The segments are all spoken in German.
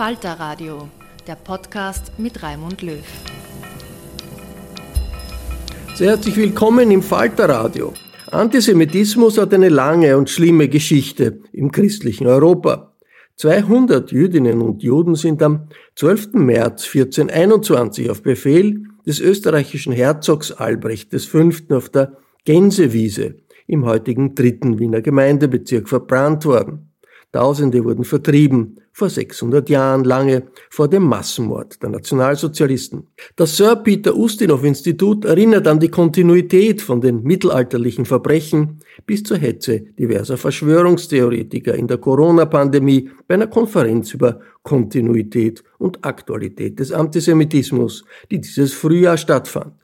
Falter Radio, der Podcast mit Raimund Löw. Sehr herzlich willkommen im Falter Radio. Antisemitismus hat eine lange und schlimme Geschichte im christlichen Europa. 200 Jüdinnen und Juden sind am 12. März 1421 auf Befehl des österreichischen Herzogs Albrecht V. auf der Gänsewiese im heutigen dritten Wiener Gemeindebezirk verbrannt worden. Tausende wurden vertrieben, vor 600 Jahren lange vor dem Massenmord der Nationalsozialisten. Das Sir Peter Ustinov Institut erinnert an die Kontinuität von den mittelalterlichen Verbrechen bis zur Hetze diverser Verschwörungstheoretiker in der Corona-Pandemie bei einer Konferenz über Kontinuität und Aktualität des Antisemitismus, die dieses Frühjahr stattfand.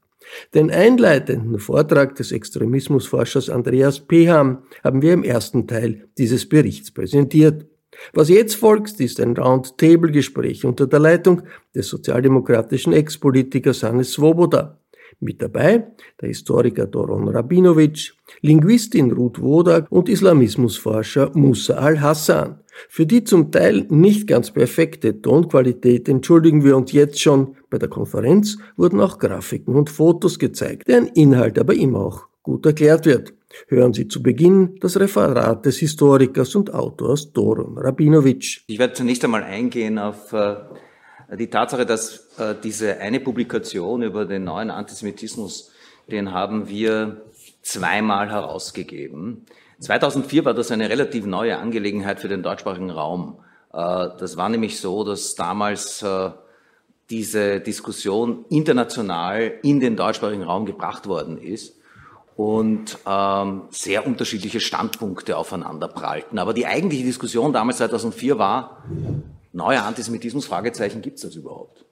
Den einleitenden Vortrag des Extremismusforschers Andreas Peham haben wir im ersten Teil dieses Berichts präsentiert. Was jetzt folgt, ist ein Roundtable-Gespräch unter der Leitung des sozialdemokratischen Ex-Politikers Hannes Svoboda. Mit dabei der Historiker Doron Rabinovic, Linguistin Ruth Wodak und Islamismusforscher Musa al-Hassan. Für die zum Teil nicht ganz perfekte Tonqualität entschuldigen wir uns jetzt schon. Bei der Konferenz wurden auch Grafiken und Fotos gezeigt, deren Inhalt aber immer auch gut erklärt wird. Hören Sie zu Beginn das Referat des Historikers und Autors Doron Rabinovic. Ich werde zunächst einmal eingehen auf äh, die Tatsache, dass äh, diese eine Publikation über den neuen Antisemitismus, den haben wir zweimal herausgegeben. 2004 war das eine relativ neue Angelegenheit für den deutschsprachigen Raum. Äh, das war nämlich so, dass damals äh, diese Diskussion international in den deutschsprachigen Raum gebracht worden ist und ähm, sehr unterschiedliche Standpunkte aufeinander prallten. Aber die eigentliche Diskussion damals 2004 war, neuer Antisemitismus, Fragezeichen, gibt es das überhaupt?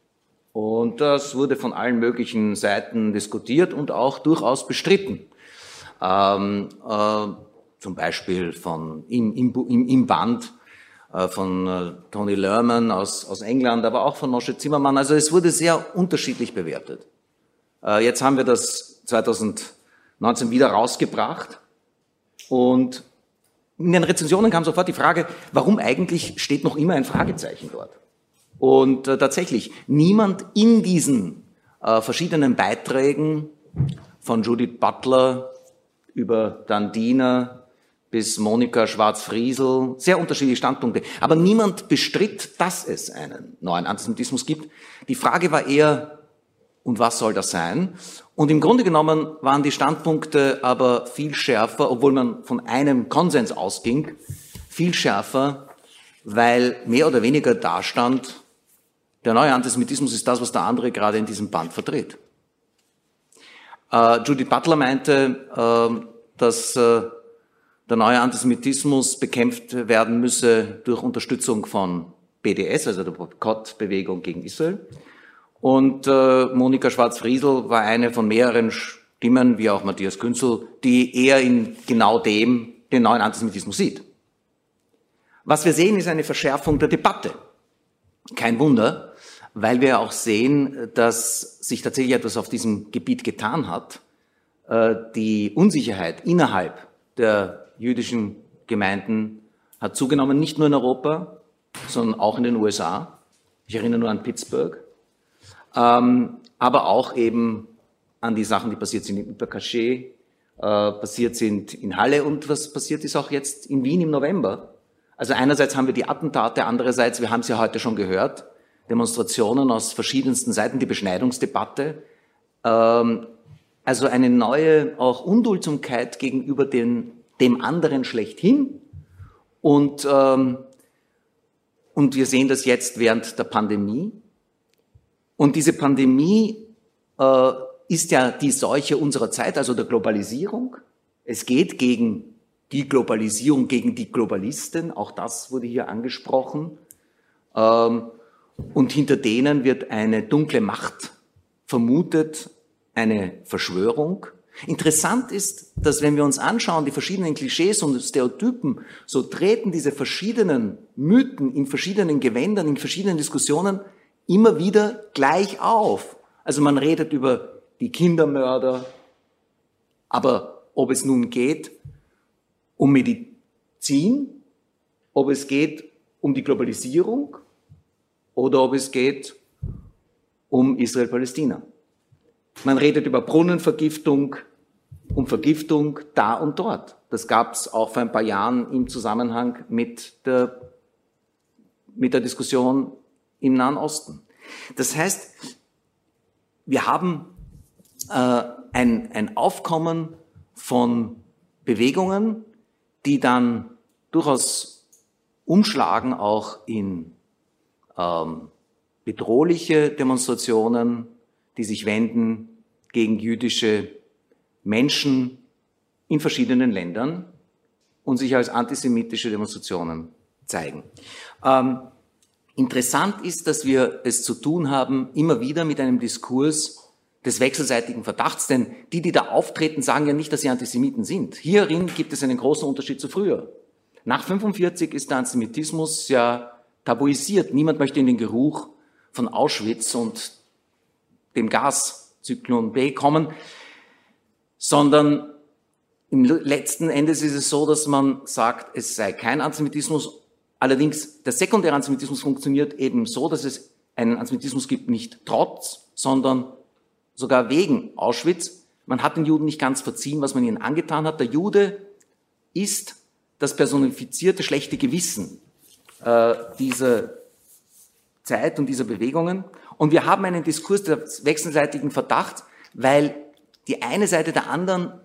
Und das wurde von allen möglichen Seiten diskutiert und auch durchaus bestritten. Ähm, äh, zum Beispiel von, im, im, im Band äh, von äh, Tony Lerman aus, aus England, aber auch von Moshe Zimmermann. Also es wurde sehr unterschiedlich bewertet. Äh, jetzt haben wir das 2019 wieder rausgebracht und in den Rezensionen kam sofort die Frage, warum eigentlich steht noch immer ein Fragezeichen dort? Und tatsächlich, niemand in diesen verschiedenen Beiträgen von Judith Butler über Dandina bis Monika Schwarz-Friesel, sehr unterschiedliche Standpunkte. Aber niemand bestritt, dass es einen neuen Antisemitismus gibt. Die Frage war eher, und was soll das sein? Und im Grunde genommen waren die Standpunkte aber viel schärfer, obwohl man von einem Konsens ausging, viel schärfer, weil mehr oder weniger dastand, der neue Antisemitismus ist das, was der andere gerade in diesem Band vertritt. Äh, Judith Butler meinte, äh, dass äh, der neue Antisemitismus bekämpft werden müsse durch Unterstützung von BDS, also der Boykottbewegung gegen Israel. Und äh, Monika Schwarz-Friesel war eine von mehreren Stimmen, wie auch Matthias Künzel, die eher in genau dem den neuen Antisemitismus sieht. Was wir sehen, ist eine Verschärfung der Debatte. Kein Wunder, weil wir auch sehen, dass sich tatsächlich etwas auf diesem Gebiet getan hat. Äh, die Unsicherheit innerhalb der jüdischen Gemeinden hat zugenommen, nicht nur in Europa, sondern auch in den USA. Ich erinnere nur an Pittsburgh. Ähm, aber auch eben an die Sachen, die passiert sind in Übercaché, äh, passiert sind in Halle und was passiert ist auch jetzt in Wien im November. Also einerseits haben wir die Attentate, andererseits, wir haben es ja heute schon gehört, Demonstrationen aus verschiedensten Seiten, die Beschneidungsdebatte. Ähm, also eine neue auch Unduldsamkeit gegenüber den, dem anderen schlechthin. Und, ähm, und wir sehen das jetzt während der Pandemie. Und diese Pandemie äh, ist ja die Seuche unserer Zeit, also der Globalisierung. Es geht gegen die Globalisierung, gegen die Globalisten, auch das wurde hier angesprochen. Ähm, und hinter denen wird eine dunkle Macht vermutet, eine Verschwörung. Interessant ist, dass wenn wir uns anschauen, die verschiedenen Klischees und Stereotypen, so treten diese verschiedenen Mythen in verschiedenen Gewändern, in verschiedenen Diskussionen immer wieder gleich auf. Also man redet über die Kindermörder, aber ob es nun geht um Medizin, ob es geht um die Globalisierung oder ob es geht um Israel-Palästina. Man redet über Brunnenvergiftung, um Vergiftung da und dort. Das gab es auch vor ein paar Jahren im Zusammenhang mit der, mit der Diskussion im Nahen Osten. Das heißt, wir haben äh, ein, ein Aufkommen von Bewegungen, die dann durchaus umschlagen auch in ähm, bedrohliche Demonstrationen, die sich wenden gegen jüdische Menschen in verschiedenen Ländern und sich als antisemitische Demonstrationen zeigen. Ähm, interessant ist, dass wir es zu tun haben immer wieder mit einem Diskurs des wechselseitigen Verdachts, denn die, die da auftreten, sagen ja nicht, dass sie Antisemiten sind. Hierin gibt es einen großen Unterschied zu früher. Nach 45 ist der Antisemitismus ja tabuisiert. Niemand möchte in den Geruch von Auschwitz und dem Gaszyklon B kommen, sondern im letzten Endes ist es so, dass man sagt, es sei kein Antisemitismus. Allerdings, der sekundäre Antisemitismus funktioniert eben so, dass es einen Antisemitismus gibt, nicht trotz, sondern sogar wegen Auschwitz. Man hat den Juden nicht ganz verziehen, was man ihnen angetan hat. Der Jude ist das personifizierte schlechte Gewissen äh, dieser Zeit und dieser Bewegungen. Und wir haben einen Diskurs des wechselseitigen Verdachts, weil die eine Seite der anderen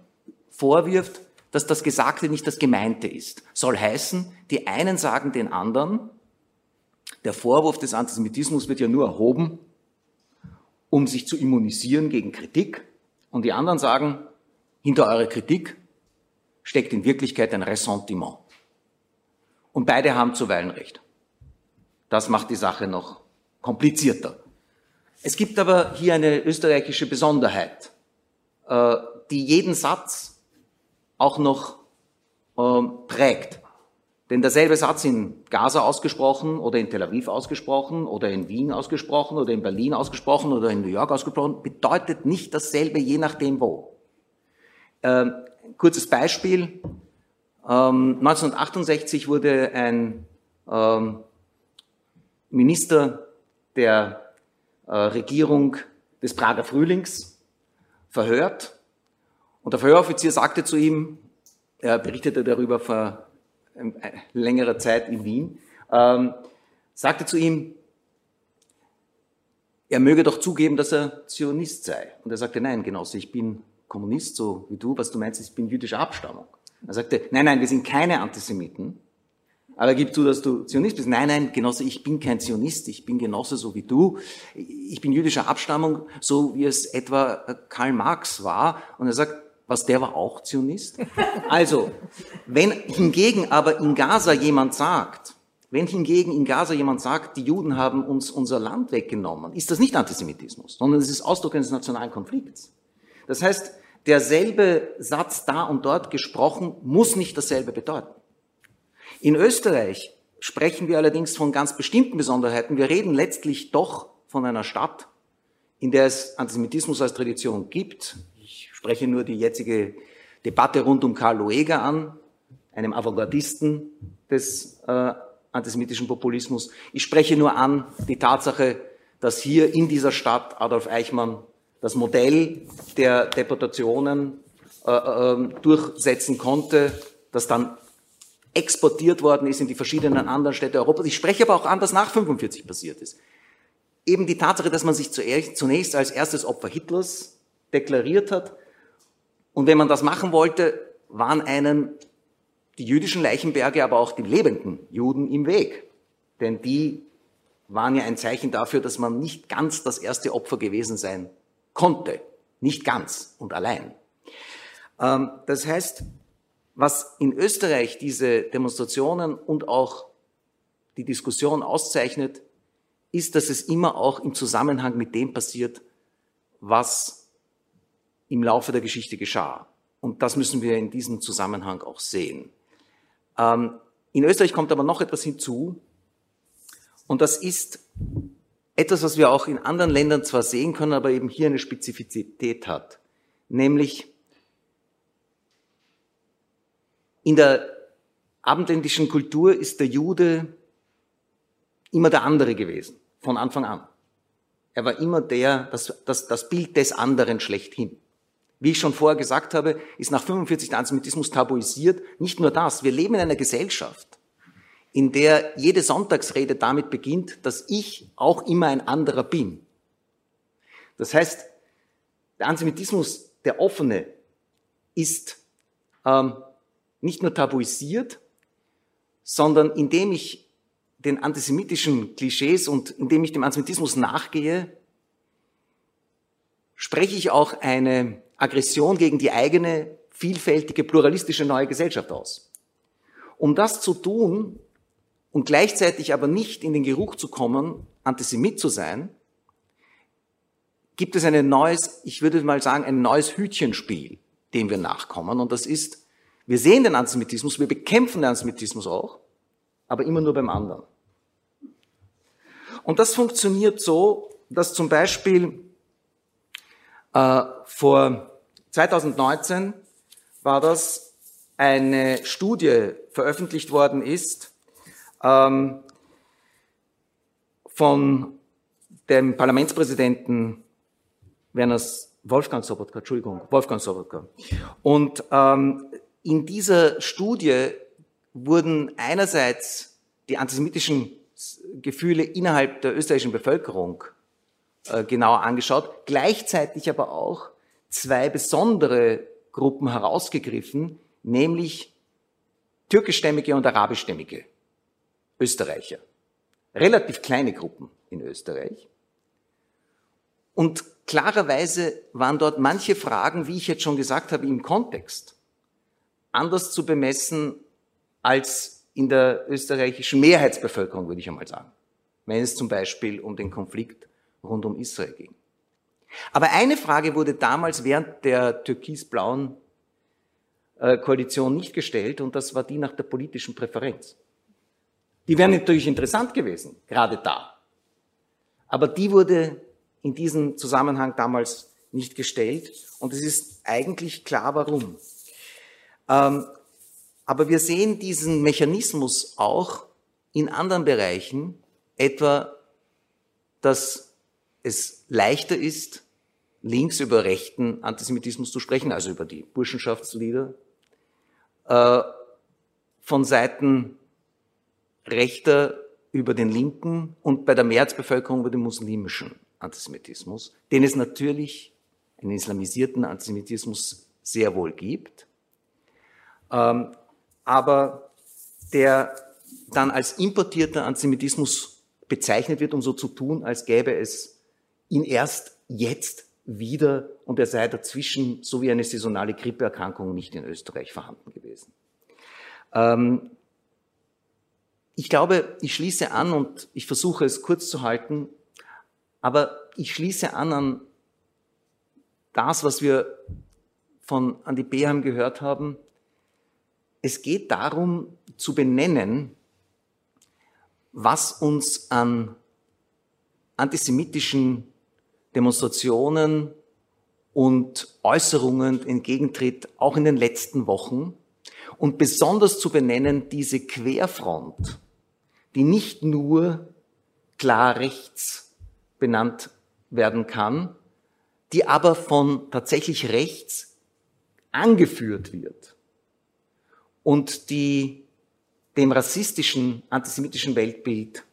vorwirft, dass das Gesagte nicht das Gemeinte ist. Soll heißen, die einen sagen den anderen, der Vorwurf des Antisemitismus wird ja nur erhoben, um sich zu immunisieren gegen Kritik. Und die anderen sagen, hinter eurer Kritik steckt in Wirklichkeit ein Ressentiment. Und beide haben zuweilen recht. Das macht die Sache noch komplizierter. Es gibt aber hier eine österreichische Besonderheit, äh, die jeden Satz auch noch ähm, prägt. Denn derselbe Satz in Gaza ausgesprochen oder in Tel Aviv ausgesprochen oder in Wien ausgesprochen oder in Berlin ausgesprochen oder in New York ausgesprochen, bedeutet nicht dasselbe, je nachdem wo. Ähm, kurzes Beispiel. Ähm, 1968 wurde ein ähm, Minister der Regierung des Prager Frühlings verhört. Und der Verhöroffizier sagte zu ihm, er berichtete darüber vor längerer Zeit in Wien, ähm, sagte zu ihm, er möge doch zugeben, dass er Zionist sei. Und er sagte, nein, Genosse, ich bin Kommunist, so wie du, was du meinst, ich bin jüdischer Abstammung. Er sagte, nein, nein, wir sind keine Antisemiten, aber gib zu, dass du Zionist bist. Nein, nein, Genosse, ich bin kein Zionist, ich bin Genosse so wie du. Ich bin jüdischer Abstammung, so wie es etwa Karl Marx war. Und er sagt, was, der war auch Zionist? Also, wenn hingegen aber in Gaza jemand sagt, wenn hingegen in Gaza jemand sagt, die Juden haben uns unser Land weggenommen, ist das nicht Antisemitismus, sondern es ist Ausdruck eines nationalen Konflikts. Das heißt, derselbe Satz da und dort gesprochen muss nicht dasselbe bedeuten. In Österreich sprechen wir allerdings von ganz bestimmten Besonderheiten. Wir reden letztlich doch von einer Stadt, in der es Antisemitismus als Tradition gibt. Ich spreche nur die jetzige Debatte rund um Karl Lueger an, einem Avantgardisten des äh, antisemitischen Populismus. Ich spreche nur an die Tatsache, dass hier in dieser Stadt Adolf Eichmann das Modell der Deportationen äh, äh, durchsetzen konnte, das dann exportiert worden ist in die verschiedenen anderen Städte Europas. Ich spreche aber auch an, was nach 45 passiert ist. Eben die Tatsache, dass man sich zunächst als erstes Opfer Hitlers deklariert hat. Und wenn man das machen wollte, waren einen die jüdischen Leichenberge, aber auch die lebenden Juden im Weg. Denn die waren ja ein Zeichen dafür, dass man nicht ganz das erste Opfer gewesen sein konnte. Nicht ganz und allein. Ähm, das heißt, was in Österreich diese Demonstrationen und auch die Diskussion auszeichnet, ist, dass es immer auch im Zusammenhang mit dem passiert, was im Laufe der Geschichte geschah. Und das müssen wir in diesem Zusammenhang auch sehen. Ähm, in Österreich kommt aber noch etwas hinzu, und das ist etwas, was wir auch in anderen Ländern zwar sehen können, aber eben hier eine Spezifizität hat, nämlich in der abendländischen Kultur ist der Jude immer der andere gewesen, von Anfang an. Er war immer der, das, das, das Bild des anderen schlechthin. Wie ich schon vorher gesagt habe, ist nach 45 der Antisemitismus tabuisiert. Nicht nur das, wir leben in einer Gesellschaft, in der jede Sonntagsrede damit beginnt, dass ich auch immer ein anderer bin. Das heißt, der Antisemitismus, der offene, ist ähm, nicht nur tabuisiert, sondern indem ich den antisemitischen Klischees und indem ich dem Antisemitismus nachgehe, spreche ich auch eine Aggression gegen die eigene vielfältige, pluralistische neue Gesellschaft aus. Um das zu tun und gleichzeitig aber nicht in den Geruch zu kommen, Antisemit zu sein, gibt es ein neues, ich würde mal sagen, ein neues Hütchenspiel, dem wir nachkommen. Und das ist, wir sehen den Antisemitismus, wir bekämpfen den Antisemitismus auch, aber immer nur beim anderen. Und das funktioniert so, dass zum Beispiel äh, vor 2019 war das eine Studie veröffentlicht worden ist ähm, von dem Parlamentspräsidenten Werner Wolfgang Sobotka, Entschuldigung, Wolfgang Sobotka. Und ähm, in dieser Studie wurden einerseits die antisemitischen Gefühle innerhalb der österreichischen Bevölkerung äh, genauer angeschaut, gleichzeitig aber auch zwei besondere Gruppen herausgegriffen, nämlich türkischstämmige und arabischstämmige Österreicher. Relativ kleine Gruppen in Österreich. Und klarerweise waren dort manche Fragen, wie ich jetzt schon gesagt habe, im Kontext anders zu bemessen als in der österreichischen Mehrheitsbevölkerung, würde ich einmal sagen. Wenn es zum Beispiel um den Konflikt rund um Israel ging. Aber eine Frage wurde damals während der türkis-blauen äh, Koalition nicht gestellt und das war die nach der politischen Präferenz. Die wäre natürlich interessant gewesen, gerade da. Aber die wurde in diesem Zusammenhang damals nicht gestellt und es ist eigentlich klar, warum. Ähm, aber wir sehen diesen Mechanismus auch in anderen Bereichen, etwa, dass es leichter ist, links über rechten Antisemitismus zu sprechen, also über die Burschenschaftslieder, äh, von Seiten rechter über den linken und bei der Mehrheitsbevölkerung über den muslimischen. Antisemitismus, den es natürlich, einen islamisierten Antisemitismus sehr wohl gibt, ähm, aber der dann als importierter Antisemitismus bezeichnet wird, um so zu tun, als gäbe es ihn erst jetzt wieder und er sei dazwischen so wie eine saisonale Grippeerkrankung nicht in Österreich vorhanden gewesen. Ähm, ich glaube, ich schließe an und ich versuche es kurz zu halten, aber ich schließe an an das, was wir von Andi Beham gehört haben. Es geht darum zu benennen, was uns an antisemitischen Demonstrationen und Äußerungen entgegentritt, auch in den letzten Wochen. Und besonders zu benennen diese Querfront, die nicht nur klar rechts benannt werden kann, die aber von tatsächlich rechts angeführt wird und die dem rassistischen, antisemitischen Weltbild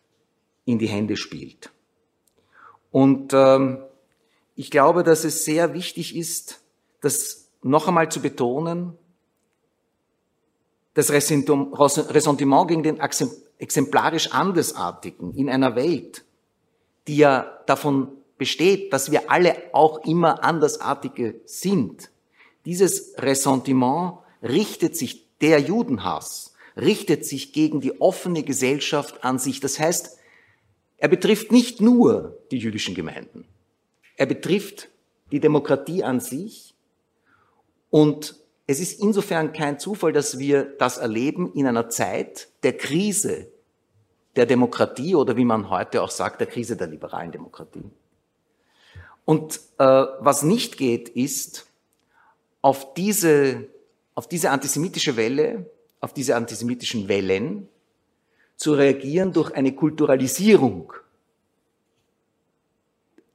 in die Hände spielt. Und ähm, ich glaube, dass es sehr wichtig ist, das noch einmal zu betonen, das Ressentiment gegen den exemplarisch Andersartigen in einer Welt, die ja davon besteht, dass wir alle auch immer Andersartige sind. Dieses Ressentiment richtet sich, der Judenhass, richtet sich gegen die offene Gesellschaft an sich. Das heißt, er betrifft nicht nur die jüdischen Gemeinden. Er betrifft die Demokratie an sich und es ist insofern kein Zufall, dass wir das erleben in einer Zeit der Krise der Demokratie oder wie man heute auch sagt, der Krise der liberalen Demokratie. Und äh, was nicht geht, ist auf diese, auf diese antisemitische Welle, auf diese antisemitischen Wellen zu reagieren durch eine Kulturalisierung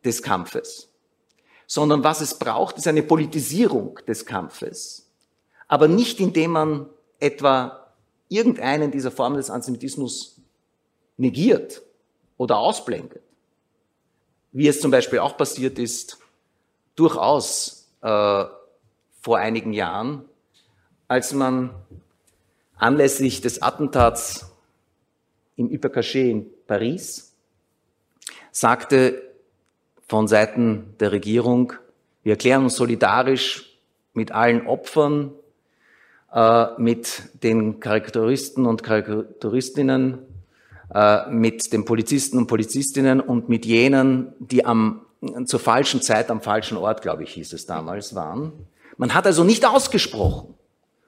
des Kampfes, sondern was es braucht, ist eine Politisierung des Kampfes, aber nicht indem man etwa irgendeinen dieser Formen des Antisemitismus negiert oder ausblendet, wie es zum Beispiel auch passiert ist, durchaus äh, vor einigen Jahren, als man anlässlich des Attentats im Hypercaché in Paris sagte, von Seiten der Regierung. Wir erklären uns solidarisch mit allen Opfern, äh, mit den Karikaturisten und Karikaturistinnen, äh, mit den Polizisten und Polizistinnen und mit jenen, die am, zur falschen Zeit am falschen Ort, glaube ich, hieß es damals, waren. Man hat also nicht ausgesprochen,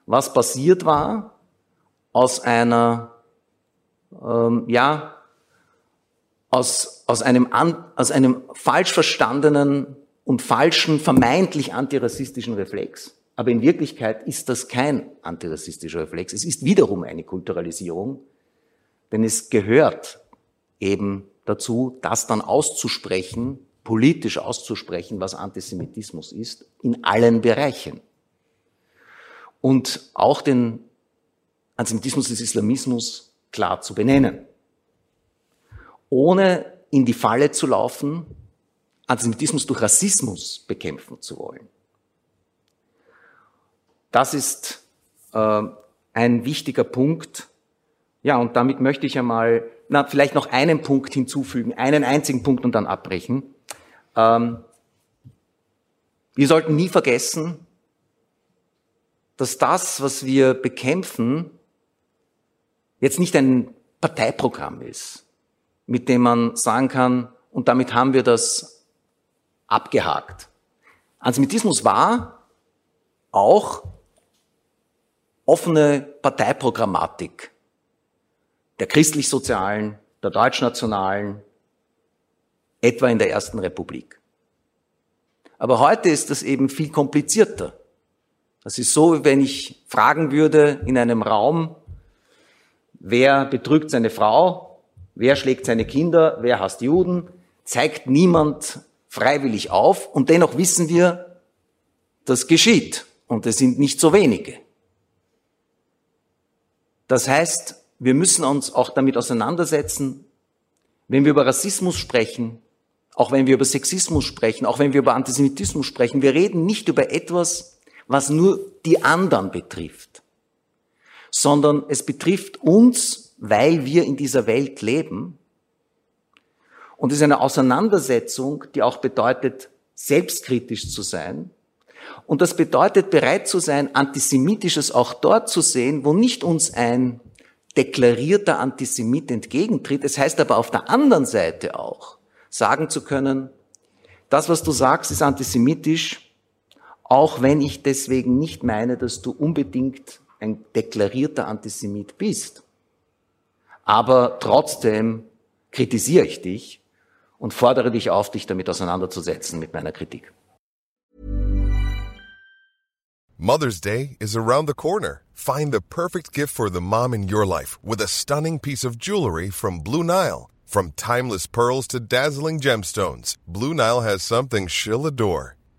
was passiert war aus einer, ähm, ja, aus, aus, einem, aus einem falsch verstandenen und falschen, vermeintlich antirassistischen Reflex. Aber in Wirklichkeit ist das kein antirassistischer Reflex. Es ist wiederum eine Kulturalisierung, denn es gehört eben dazu, das dann auszusprechen, politisch auszusprechen, was Antisemitismus ist, in allen Bereichen. Und auch den Antisemitismus des Islamismus klar zu benennen ohne in die Falle zu laufen, Antisemitismus durch Rassismus bekämpfen zu wollen. Das ist äh, ein wichtiger Punkt. Ja, und damit möchte ich einmal, na, vielleicht noch einen Punkt hinzufügen, einen einzigen Punkt und dann abbrechen. Ähm, wir sollten nie vergessen, dass das, was wir bekämpfen, jetzt nicht ein Parteiprogramm ist mit dem man sagen kann, und damit haben wir das abgehakt. Antisemitismus war auch offene Parteiprogrammatik der christlich-sozialen, der deutschnationalen, etwa in der Ersten Republik. Aber heute ist das eben viel komplizierter. Das ist so, wenn ich fragen würde in einem Raum, wer betrügt seine Frau, Wer schlägt seine Kinder? Wer hasst Juden? Zeigt niemand freiwillig auf. Und dennoch wissen wir, das geschieht. Und es sind nicht so wenige. Das heißt, wir müssen uns auch damit auseinandersetzen, wenn wir über Rassismus sprechen, auch wenn wir über Sexismus sprechen, auch wenn wir über Antisemitismus sprechen, wir reden nicht über etwas, was nur die anderen betrifft, sondern es betrifft uns, weil wir in dieser Welt leben. Und es ist eine Auseinandersetzung, die auch bedeutet, selbstkritisch zu sein. Und das bedeutet, bereit zu sein, Antisemitisches auch dort zu sehen, wo nicht uns ein deklarierter Antisemit entgegentritt. Es heißt aber auf der anderen Seite auch, sagen zu können, das, was du sagst, ist antisemitisch, auch wenn ich deswegen nicht meine, dass du unbedingt ein deklarierter Antisemit bist. Aber trotzdem kritisiere ich dich und fordere dich auf, dich damit auseinanderzusetzen mit meiner Kritik. Mother's Day is around the corner. Find the perfect gift for the mom in your life with a stunning piece of jewelry from Blue Nile. From timeless pearls to dazzling gemstones, Blue Nile has something she'll adore.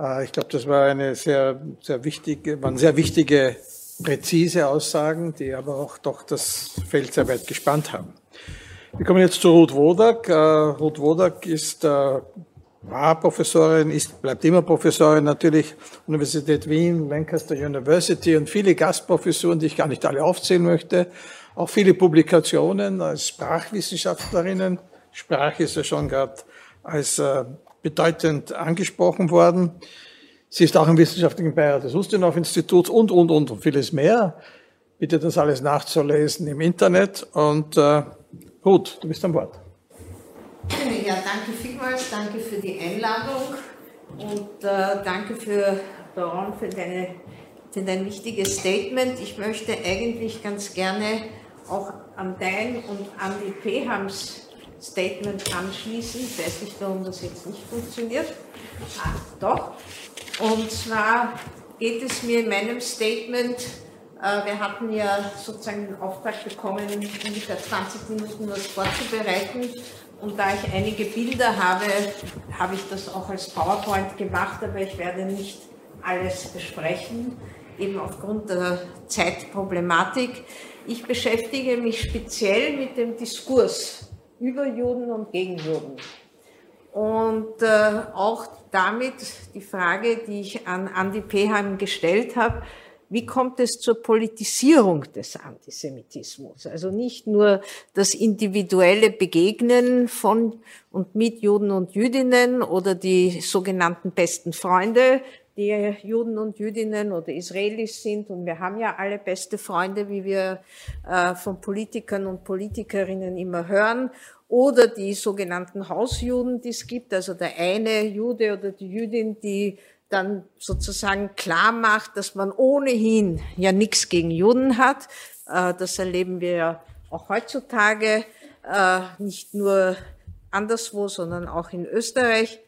Äh, ich glaube, das war eine sehr, sehr wichtige, waren sehr wichtige, präzise Aussagen, die aber auch doch das Feld sehr weit gespannt haben. Wir kommen jetzt zu Ruth Wodak. Äh, Ruth Wodak ist äh, war Professorin, ist, bleibt immer Professorin natürlich, Universität Wien, Lancaster University und viele Gastprofessuren, die ich gar nicht alle aufzählen möchte. Auch viele Publikationen als Sprachwissenschaftlerinnen. Sprache ist ja schon gerade als bedeutend angesprochen worden. Sie ist auch im wissenschaftlichen Beirat des Ustinov-Instituts und, und, und, und vieles mehr. Bitte das alles nachzulesen im Internet. Und äh, Ruth, du bist am Wort. Ja, danke vielmals, danke für die Einladung und äh, danke für Baron für, deine, für dein wichtiges Statement. Ich möchte eigentlich ganz gerne auch an dein und an die Pehams Statement anschließen. Ich weiß nicht, warum das jetzt nicht funktioniert. Ah, doch. Und zwar geht es mir in meinem Statement, äh, wir hatten ja sozusagen den Auftrag bekommen, ungefähr 20 Minuten was vorzubereiten. Und da ich einige Bilder habe, habe ich das auch als PowerPoint gemacht, aber ich werde nicht alles besprechen, eben aufgrund der Zeitproblematik. Ich beschäftige mich speziell mit dem Diskurs über Juden und gegen Juden. Und äh, auch damit die Frage, die ich an Andy Peheim gestellt habe, wie kommt es zur Politisierung des Antisemitismus? Also nicht nur das individuelle Begegnen von und mit Juden und Jüdinnen oder die sogenannten besten Freunde, die Juden und Jüdinnen oder Israelis sind. Und wir haben ja alle beste Freunde, wie wir äh, von Politikern und Politikerinnen immer hören. Oder die sogenannten Hausjuden, die es gibt, also der eine Jude oder die Jüdin, die dann sozusagen klar macht, dass man ohnehin ja nichts gegen Juden hat. Äh, das erleben wir ja auch heutzutage, äh, nicht nur anderswo, sondern auch in Österreich.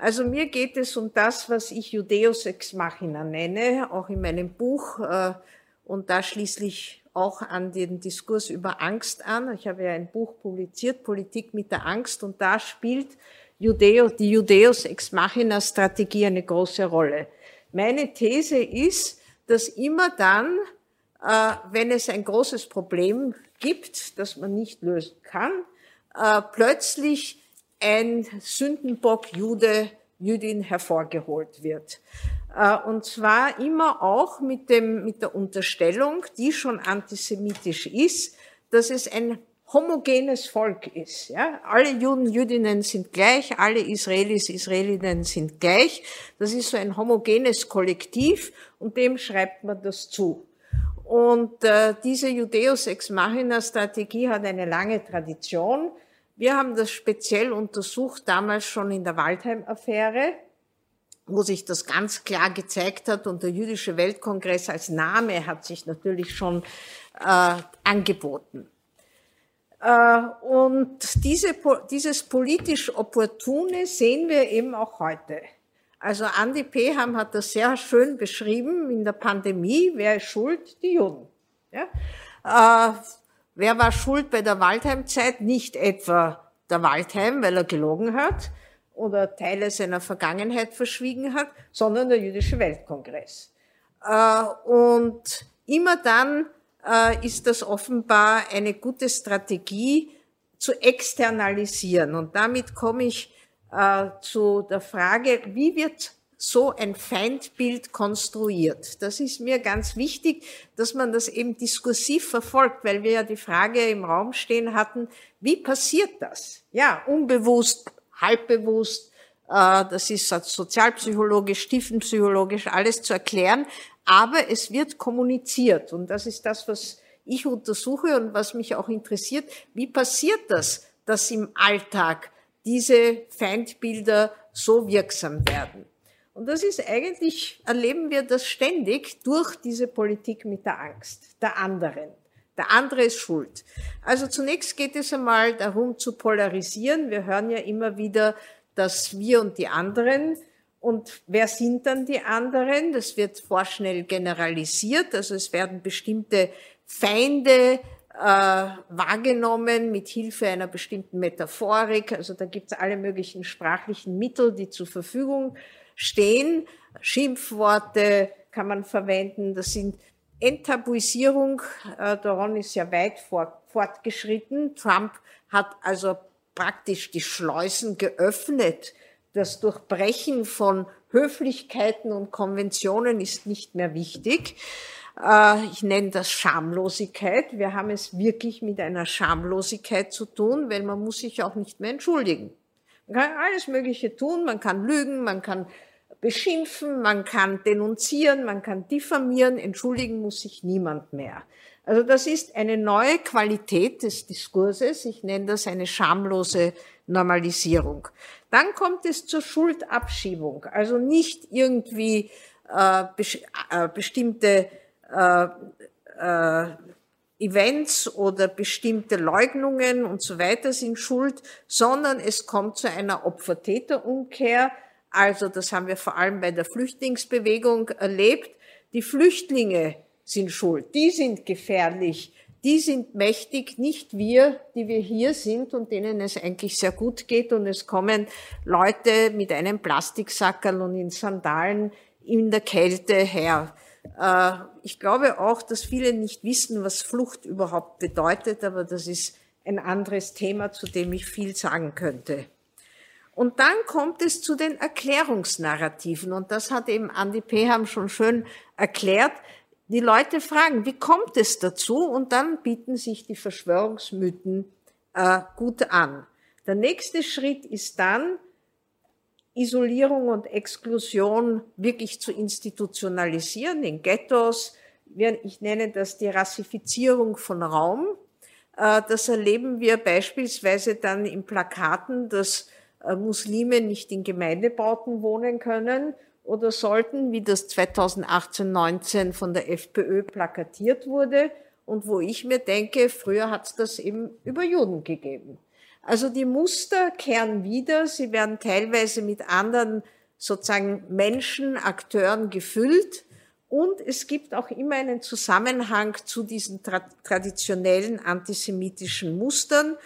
Also mir geht es um das, was ich Judeus ex machina nenne, auch in meinem Buch äh, und da schließlich auch an den Diskurs über Angst an. Ich habe ja ein Buch publiziert, Politik mit der Angst, und da spielt Judeo, die Judeus ex machina Strategie eine große Rolle. Meine These ist, dass immer dann, äh, wenn es ein großes Problem gibt, das man nicht lösen kann, äh, plötzlich ein Sündenbock Jude, Jüdin hervorgeholt wird. Äh, und zwar immer auch mit, dem, mit der Unterstellung, die schon antisemitisch ist, dass es ein homogenes Volk ist. Ja? Alle Juden, Jüdinnen sind gleich, alle Israelis, Israelinnen sind gleich. Das ist so ein homogenes Kollektiv und dem schreibt man das zu. Und äh, diese Judeus ex machina Strategie hat eine lange Tradition. Wir haben das speziell untersucht, damals schon in der Waldheim-Affäre, wo sich das ganz klar gezeigt hat und der Jüdische Weltkongress als Name hat sich natürlich schon äh, angeboten. Äh, und diese, dieses politisch Opportune sehen wir eben auch heute. Also Andy Peham hat das sehr schön beschrieben in der Pandemie. Wer ist schuld? Die Juden. Ja? Äh, wer war schuld bei der Waldheimzeit? Nicht etwa der Waldheim, weil er gelogen hat oder Teile seiner Vergangenheit verschwiegen hat, sondern der Jüdische Weltkongress. Äh, und immer dann äh, ist das offenbar eine gute Strategie zu externalisieren. Und damit komme ich äh, zu der Frage, wie wird so ein Feindbild konstruiert. Das ist mir ganz wichtig, dass man das eben diskursiv verfolgt, weil wir ja die Frage im Raum stehen hatten, wie passiert das? Ja, unbewusst, halbbewusst, äh, das ist sozialpsychologisch, tiefenpsychologisch alles zu erklären, aber es wird kommuniziert und das ist das, was ich untersuche und was mich auch interessiert. Wie passiert das, dass im Alltag diese Feindbilder so wirksam werden? Und das ist eigentlich, erleben wir das ständig durch diese Politik mit der Angst der anderen. Der andere ist schuld. Also zunächst geht es einmal darum zu polarisieren. Wir hören ja immer wieder, dass wir und die anderen und wer sind dann die anderen? Das wird vorschnell generalisiert. Also es werden bestimmte Feinde äh, wahrgenommen mit Hilfe einer bestimmten Metaphorik. Also da gibt es alle möglichen sprachlichen Mittel, die zur Verfügung stehen. Schimpfworte kann man verwenden. Das sind Enttabuisierung. Äh, daran ist ja weit fortgeschritten. Trump hat also praktisch die Schleusen geöffnet das Durchbrechen von Höflichkeiten und Konventionen ist nicht mehr wichtig. Äh, ich nenne das Schamlosigkeit. Wir haben es wirklich mit einer Schamlosigkeit zu tun, weil man muss sich auch nicht mehr entschuldigen. Man kann alles Mögliche tun, man kann lügen, man kann beschimpfen, man kann denunzieren, man kann diffamieren, entschuldigen muss sich niemand mehr. Also das ist eine neue Qualität des Diskurses. Ich nenne das eine schamlose Normalisierung. Dann kommt es zur Schuldabschiebung, also nicht irgendwie äh, äh, bestimmte äh, äh, Events oder bestimmte Leugnungen und so weiter sind schuld, sondern es kommt zu einer Opfer-Täter-Umkehr. Also das haben wir vor allem bei der Flüchtlingsbewegung erlebt. Die Flüchtlinge sind schuld, die sind gefährlich, die sind mächtig, nicht wir, die wir hier sind und denen es eigentlich sehr gut geht und es kommen Leute mit einem Plastiksackerl und in Sandalen in der Kälte her. Äh, ich glaube auch, dass viele nicht wissen, was Flucht überhaupt bedeutet, aber das ist ein anderes Thema, zu dem ich viel sagen könnte. Und dann kommt es zu den Erklärungsnarrativen und das hat eben Andy Peham schon schön erklärt die Leute fragen, wie kommt es dazu? Und dann bieten sich die Verschwörungsmythen äh, gut an. Der nächste Schritt ist dann, Isolierung und Exklusion wirklich zu institutionalisieren in Ghettos. Ich nenne das die Rassifizierung von Raum. Äh, das erleben wir beispielsweise dann in Plakaten, dass Muslime nicht in Gemeindebauten wohnen können oder sollten, wie das 2018-19 von der FPÖ plakatiert wurde und wo ich mir denke, früher hat es das eben über Juden gegeben. Also die Muster kehren wieder, sie werden teilweise mit anderen sozusagen Menschen, Akteuren gefüllt. Und es gibt auch immer einen Zusammenhang zu diesen tra traditionellen antisemitischen Mustern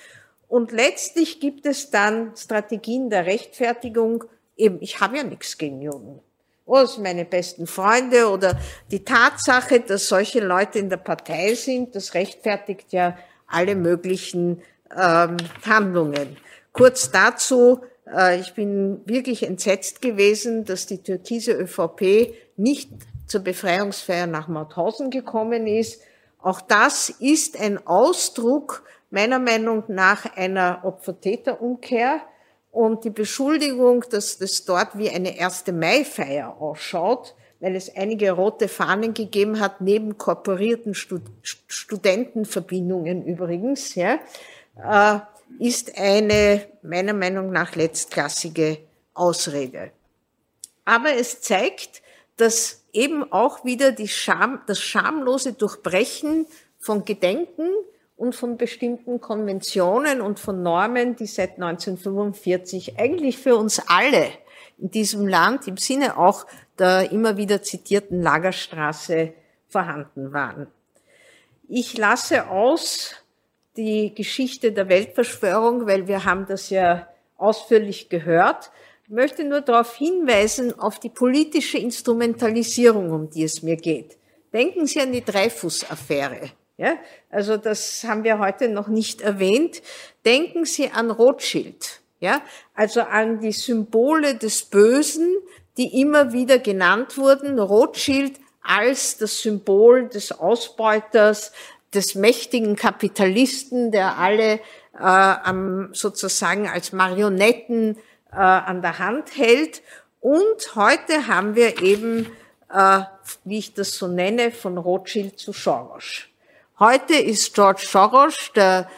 und letztlich gibt es dann Strategien der Rechtfertigung, eben ich habe ja nichts gegen Juden oh, sind meine besten Freunde oder die Tatsache, dass solche Leute in der Partei sind, das rechtfertigt ja alle möglichen ähm, Handlungen. Kurz dazu, äh, ich bin wirklich entsetzt gewesen, dass die türkise ÖVP nicht zur Befreiungsfeier nach Mauthausen gekommen ist. Auch das ist ein Ausdruck meiner Meinung nach einer Opfer-Täter-Umkehr. Und die Beschuldigung, dass das dort wie eine erste Mai-Feier ausschaut, weil es einige rote Fahnen gegeben hat, neben korporierten Stud Studentenverbindungen übrigens, ja, äh, ist eine meiner Meinung nach letztklassige Ausrede. Aber es zeigt, dass eben auch wieder Scham, das schamlose Durchbrechen von Gedenken und von bestimmten Konventionen und von Normen, die seit 1945 eigentlich für uns alle in diesem Land im Sinne auch der immer wieder zitierten Lagerstraße vorhanden waren. Ich lasse aus die Geschichte der Weltverschwörung, weil wir haben das ja ausführlich gehört. Ich möchte nur darauf hinweisen, auf die politische Instrumentalisierung, um die es mir geht. Denken Sie an die Dreyfus-Affäre. Ja, also das haben wir heute noch nicht erwähnt. Denken Sie an Rothschild. Ja, also an die Symbole des Bösen, die immer wieder genannt wurden. Rothschild als das Symbol des Ausbeuters, des mächtigen Kapitalisten, der alle äh, sozusagen als Marionetten äh, an der Hand hält. Und heute haben wir eben, äh, wie ich das so nenne, von Rothschild zu Soros. Heute ist George Soros der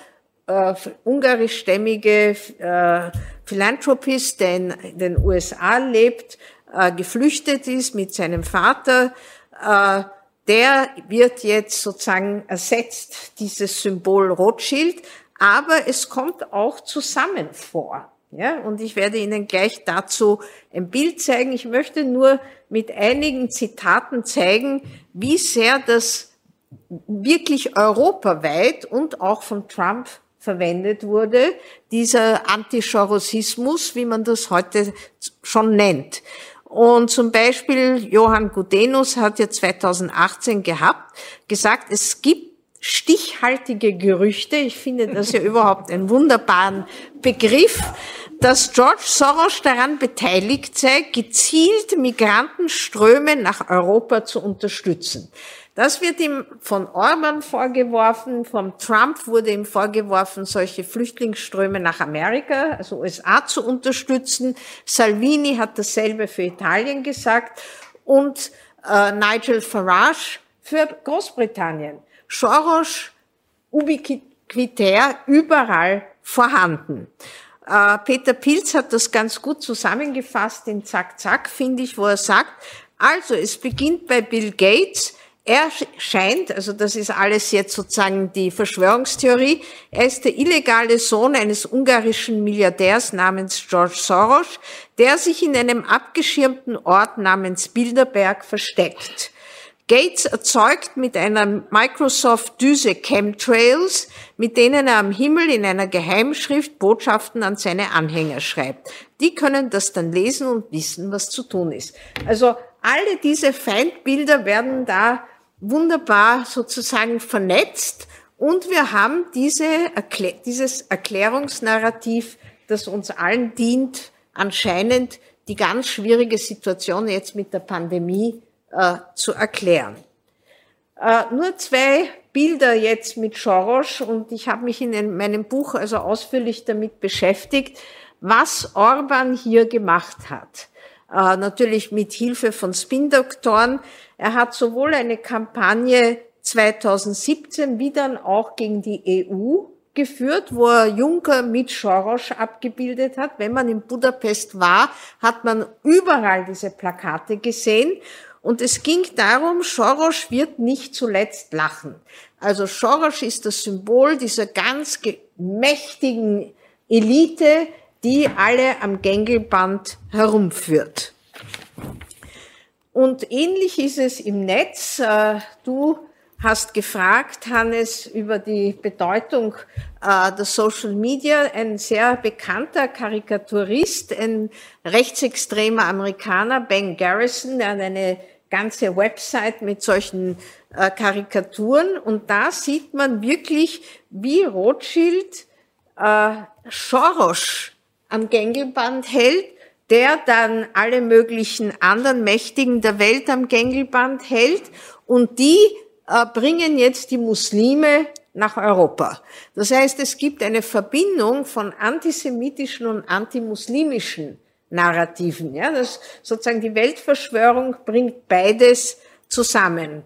äh, ungarischstämmige äh, Philanthropist, der in den USA lebt, äh, geflüchtet ist mit seinem Vater, äh, der wird jetzt sozusagen ersetzt, dieses Symbol Rothschild, aber es kommt auch zusammen vor. Ja, und ich werde Ihnen gleich dazu ein Bild zeigen. Ich möchte nur mit einigen Zitaten zeigen, wie sehr das wirklich europaweit und auch von Trump verwendet wurde, dieser Antischorosismus, wie man das heute schon nennt. Und zum Beispiel Johann Gudenus hat ja 2018 gehabt, gesagt, es gibt stichhaltige Gerüchte, ich finde das ja überhaupt einen wunderbaren Begriff, dass George Soros daran beteiligt sei, gezielt Migrantenströme nach Europa zu unterstützen. Das wird ihm von Orban vorgeworfen, vom Trump wurde ihm vorgeworfen, solche Flüchtlingsströme nach Amerika, also USA zu unterstützen. Salvini hat dasselbe für Italien gesagt und äh, Nigel Farage für Großbritannien. Soros ubiquitär überall vorhanden. Äh, Peter Pilz hat das ganz gut zusammengefasst in Zack Zack, finde ich, wo er sagt, also es beginnt bei Bill Gates, er scheint, also das ist alles jetzt sozusagen die Verschwörungstheorie, er ist der illegale Sohn eines ungarischen Milliardärs namens George Soros, der sich in einem abgeschirmten Ort namens Bilderberg versteckt. Gates erzeugt mit einer Microsoft-Düse Chemtrails, mit denen er am Himmel in einer Geheimschrift Botschaften an seine Anhänger schreibt. Die können das dann lesen und wissen, was zu tun ist. Also alle diese Feindbilder werden da wunderbar sozusagen vernetzt und wir haben diese Erklär dieses Erklärungsnarrativ, das uns allen dient, anscheinend die ganz schwierige Situation jetzt mit der Pandemie äh, zu erklären. Äh, nur zwei Bilder jetzt mit Soros und ich habe mich in meinem Buch also ausführlich damit beschäftigt, was Orban hier gemacht hat. Äh, natürlich mit Hilfe von Spin-Doktoren. Er hat sowohl eine Kampagne 2017 wie dann auch gegen die EU geführt, wo er Juncker mit Soros abgebildet hat. Wenn man in Budapest war, hat man überall diese Plakate gesehen. Und es ging darum, Soros wird nicht zuletzt lachen. Also Soros ist das Symbol dieser ganz mächtigen Elite, die alle am Gängelband herumführt. Und ähnlich ist es im Netz. Äh, du hast gefragt, Hannes, über die Bedeutung äh, der Social Media. Ein sehr bekannter Karikaturist, ein rechtsextremer Amerikaner, Ben Garrison, der eine ganze Website mit solchen äh, Karikaturen. Und da sieht man wirklich, wie Rothschild Soros am Gängelband hält, der dann alle möglichen anderen Mächtigen der Welt am Gängelband hält. Und die äh, bringen jetzt die Muslime nach Europa. Das heißt, es gibt eine Verbindung von antisemitischen und antimuslimischen Narrativen. Ja, das sozusagen die Weltverschwörung bringt beides zusammen.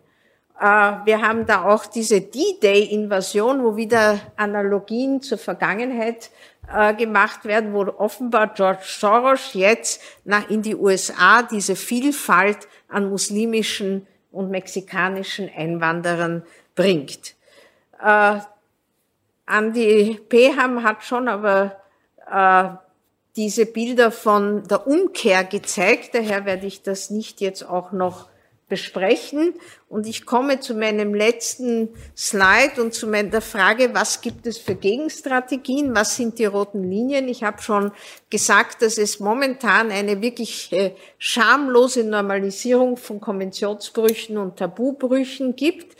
Äh, wir haben da auch diese D-Day-Invasion, wo wieder Analogien zur Vergangenheit äh, gemacht werden, wo offenbar George Soros jetzt nach in die USA diese Vielfalt an muslimischen und mexikanischen Einwanderern bringt. Äh, Andi Peham hat schon aber äh, diese Bilder von der Umkehr gezeigt. Daher werde ich das nicht jetzt auch noch besprechen. Und ich komme zu meinem letzten Slide und zu der Frage, was gibt es für Gegenstrategien? Was sind die roten Linien? Ich habe schon gesagt, dass es momentan eine wirklich äh, schamlose Normalisierung von Konventionsbrüchen und Tabubrüchen gibt.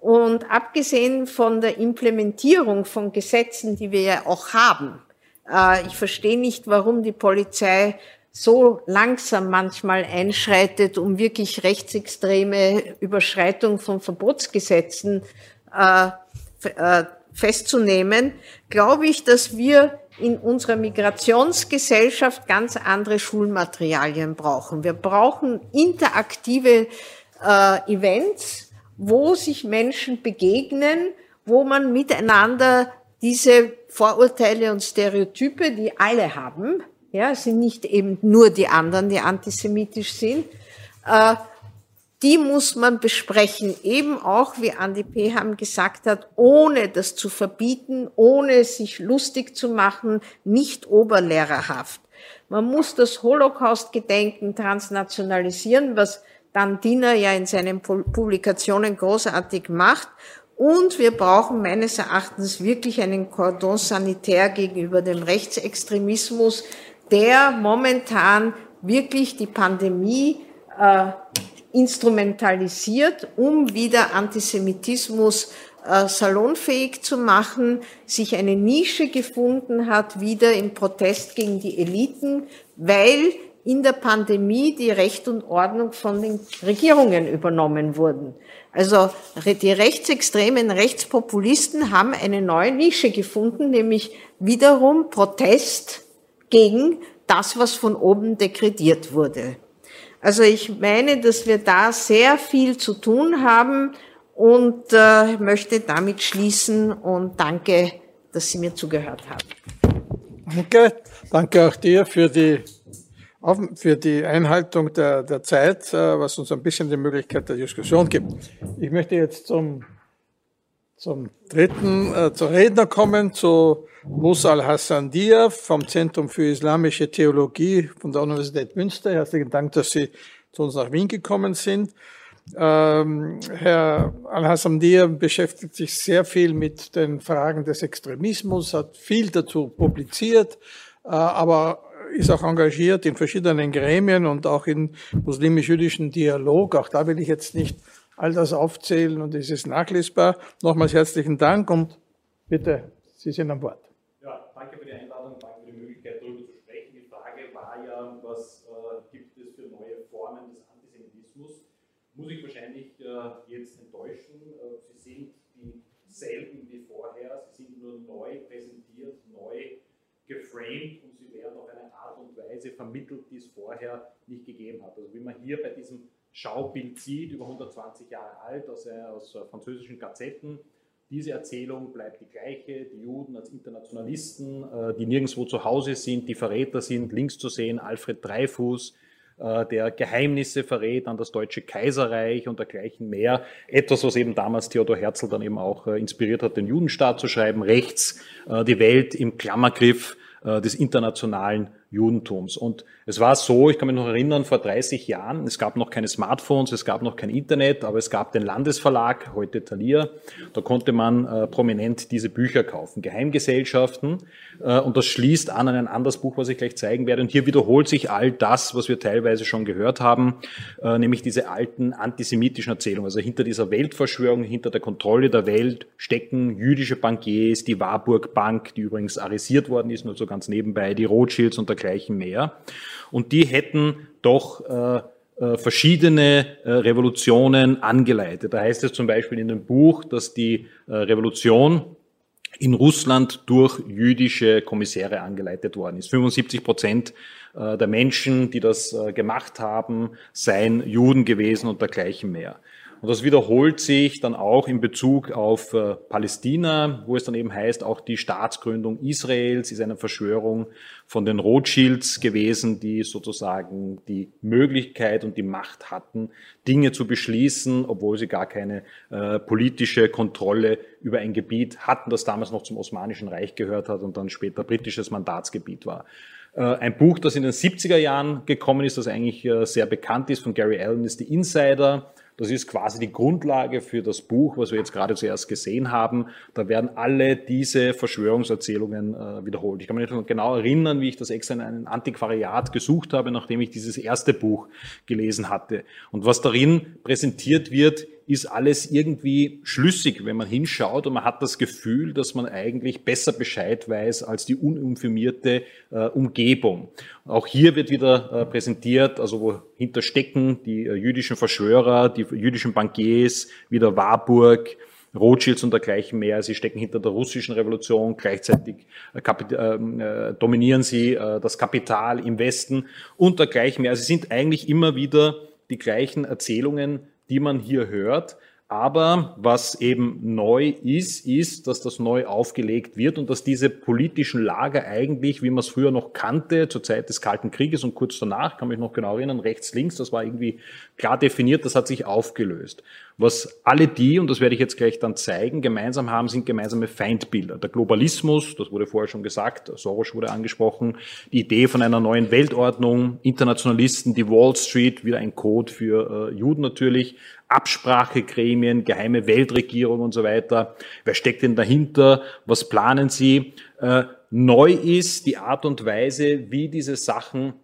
Und abgesehen von der Implementierung von Gesetzen, die wir ja auch haben, äh, ich verstehe nicht, warum die Polizei so langsam manchmal einschreitet, um wirklich rechtsextreme Überschreitung von Verbotsgesetzen äh, äh, festzunehmen, glaube ich, dass wir in unserer Migrationsgesellschaft ganz andere Schulmaterialien brauchen. Wir brauchen interaktive äh, Events, wo sich Menschen begegnen, wo man miteinander diese Vorurteile und Stereotype, die alle haben, ja, es sind nicht eben nur die anderen, die antisemitisch sind, äh, die muss man besprechen, eben auch, wie Andi Peham gesagt hat, ohne das zu verbieten, ohne sich lustig zu machen, nicht oberlehrerhaft. Man muss das Holocaust-Gedenken transnationalisieren, was Dan Diener ja in seinen Publikationen großartig macht. Und wir brauchen meines Erachtens wirklich einen Cordon sanitär gegenüber dem Rechtsextremismus, der momentan wirklich die Pandemie äh, instrumentalisiert, um wieder Antisemitismus äh, salonfähig zu machen, sich eine Nische gefunden hat, wieder im Protest gegen die Eliten, weil in der Pandemie die Recht und Ordnung von den Regierungen übernommen wurden. Also die rechtsextremen Rechtspopulisten haben eine neue Nische gefunden, nämlich wiederum Protest gegen das, was von oben dekretiert wurde. Also ich meine, dass wir da sehr viel zu tun haben und äh, möchte damit schließen und danke, dass Sie mir zugehört haben. Danke, danke auch dir für die, für die Einhaltung der, der Zeit, äh, was uns ein bisschen die Möglichkeit der Diskussion gibt. Ich möchte jetzt zum, zum dritten, äh, zur Redner kommen, zu Musa al-Hassan Diaf vom Zentrum für Islamische Theologie von der Universität Münster. Herzlichen Dank, dass Sie zu uns nach Wien gekommen sind. Ähm, Herr al-Hassan Diaf beschäftigt sich sehr viel mit den Fragen des Extremismus, hat viel dazu publiziert, äh, aber ist auch engagiert in verschiedenen Gremien und auch in muslimisch-jüdischen Dialog. Auch da will ich jetzt nicht all das aufzählen und es ist nachlesbar. Nochmals herzlichen Dank und bitte, Sie sind an Bord. muss ich wahrscheinlich äh, jetzt enttäuschen. Äh, sie sind dieselben wie vorher, sie sind nur neu präsentiert, neu geframed und sie werden auf eine Art und Weise vermittelt, die es vorher nicht gegeben hat. Also wie man hier bei diesem Schaubild sieht, über 120 Jahre alt, aus, äh, aus äh, französischen Gazetten, diese Erzählung bleibt die gleiche, die Juden als Internationalisten, äh, die nirgendwo zu Hause sind, die Verräter sind, links zu sehen, Alfred Dreyfus, der Geheimnisse verrät an das Deutsche Kaiserreich und dergleichen mehr. Etwas, was eben damals Theodor Herzl dann eben auch inspiriert hat, den Judenstaat zu schreiben, rechts die Welt im Klammergriff des internationalen Judentums. Und es war so, ich kann mich noch erinnern, vor 30 Jahren, es gab noch keine Smartphones, es gab noch kein Internet, aber es gab den Landesverlag, heute Thalia, da konnte man äh, prominent diese Bücher kaufen, Geheimgesellschaften, äh, und das schließt an ein anderes Buch, was ich gleich zeigen werde. Und hier wiederholt sich all das, was wir teilweise schon gehört haben, äh, nämlich diese alten antisemitischen Erzählungen. Also hinter dieser Weltverschwörung, hinter der Kontrolle der Welt stecken jüdische Bankiers, die Warburg Bank, die übrigens arisiert worden ist, nur so ganz nebenbei, die Rothschilds und dergleichen mehr. Und die hätten doch äh, äh, verschiedene äh, Revolutionen angeleitet. Da heißt es zum Beispiel in dem Buch, dass die Revolution in Russland durch jüdische Kommissäre angeleitet worden ist. 75 Prozent der Menschen, die das gemacht haben, seien Juden gewesen und dergleichen mehr. Und das wiederholt sich dann auch in Bezug auf äh, Palästina, wo es dann eben heißt, auch die Staatsgründung Israels ist eine Verschwörung von den Rothschilds gewesen, die sozusagen die Möglichkeit und die Macht hatten, Dinge zu beschließen, obwohl sie gar keine äh, politische Kontrolle über ein Gebiet hatten, das damals noch zum Osmanischen Reich gehört hat und dann später britisches Mandatsgebiet war. Äh, ein Buch, das in den 70er Jahren gekommen ist, das eigentlich äh, sehr bekannt ist von Gary Allen, ist The Insider. Das ist quasi die Grundlage für das Buch, was wir jetzt gerade zuerst gesehen haben. Da werden alle diese Verschwörungserzählungen äh, wiederholt. Ich kann mich nicht genau erinnern, wie ich das extra in einem Antiquariat gesucht habe, nachdem ich dieses erste Buch gelesen hatte. Und was darin präsentiert wird, ist alles irgendwie schlüssig, wenn man hinschaut und man hat das Gefühl, dass man eigentlich besser Bescheid weiß als die uninformierte äh, Umgebung. Auch hier wird wieder äh, präsentiert, also wo hinterstecken die äh, jüdischen Verschwörer, die jüdischen Bankiers, wieder Warburg, Rothschilds und dergleichen mehr. Sie stecken hinter der russischen Revolution, gleichzeitig äh, ähm, äh, dominieren sie äh, das Kapital im Westen und dergleichen mehr. Also es sind eigentlich immer wieder die gleichen Erzählungen, die man hier hört. Aber was eben neu ist, ist, dass das neu aufgelegt wird und dass diese politischen Lager eigentlich, wie man es früher noch kannte, zur Zeit des Kalten Krieges und kurz danach, kann mich noch genau erinnern, rechts, links, das war irgendwie klar definiert, das hat sich aufgelöst. Was alle die, und das werde ich jetzt gleich dann zeigen, gemeinsam haben, sind gemeinsame Feindbilder. Der Globalismus, das wurde vorher schon gesagt, Soros wurde angesprochen, die Idee von einer neuen Weltordnung, Internationalisten, die Wall Street, wieder ein Code für äh, Juden natürlich, Absprachegremien, geheime Weltregierung und so weiter. Wer steckt denn dahinter? Was planen sie? Äh, neu ist die Art und Weise, wie diese Sachen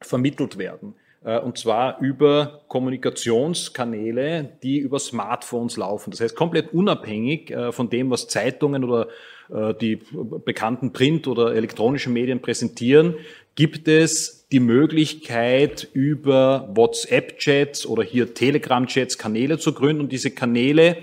vermittelt werden. Äh, und zwar über Kommunikationskanäle, die über Smartphones laufen. Das heißt, komplett unabhängig äh, von dem, was Zeitungen oder äh, die bekannten Print- oder elektronischen Medien präsentieren, gibt es die Möglichkeit, über WhatsApp-Chats oder hier Telegram-Chats Kanäle zu gründen? Und diese Kanäle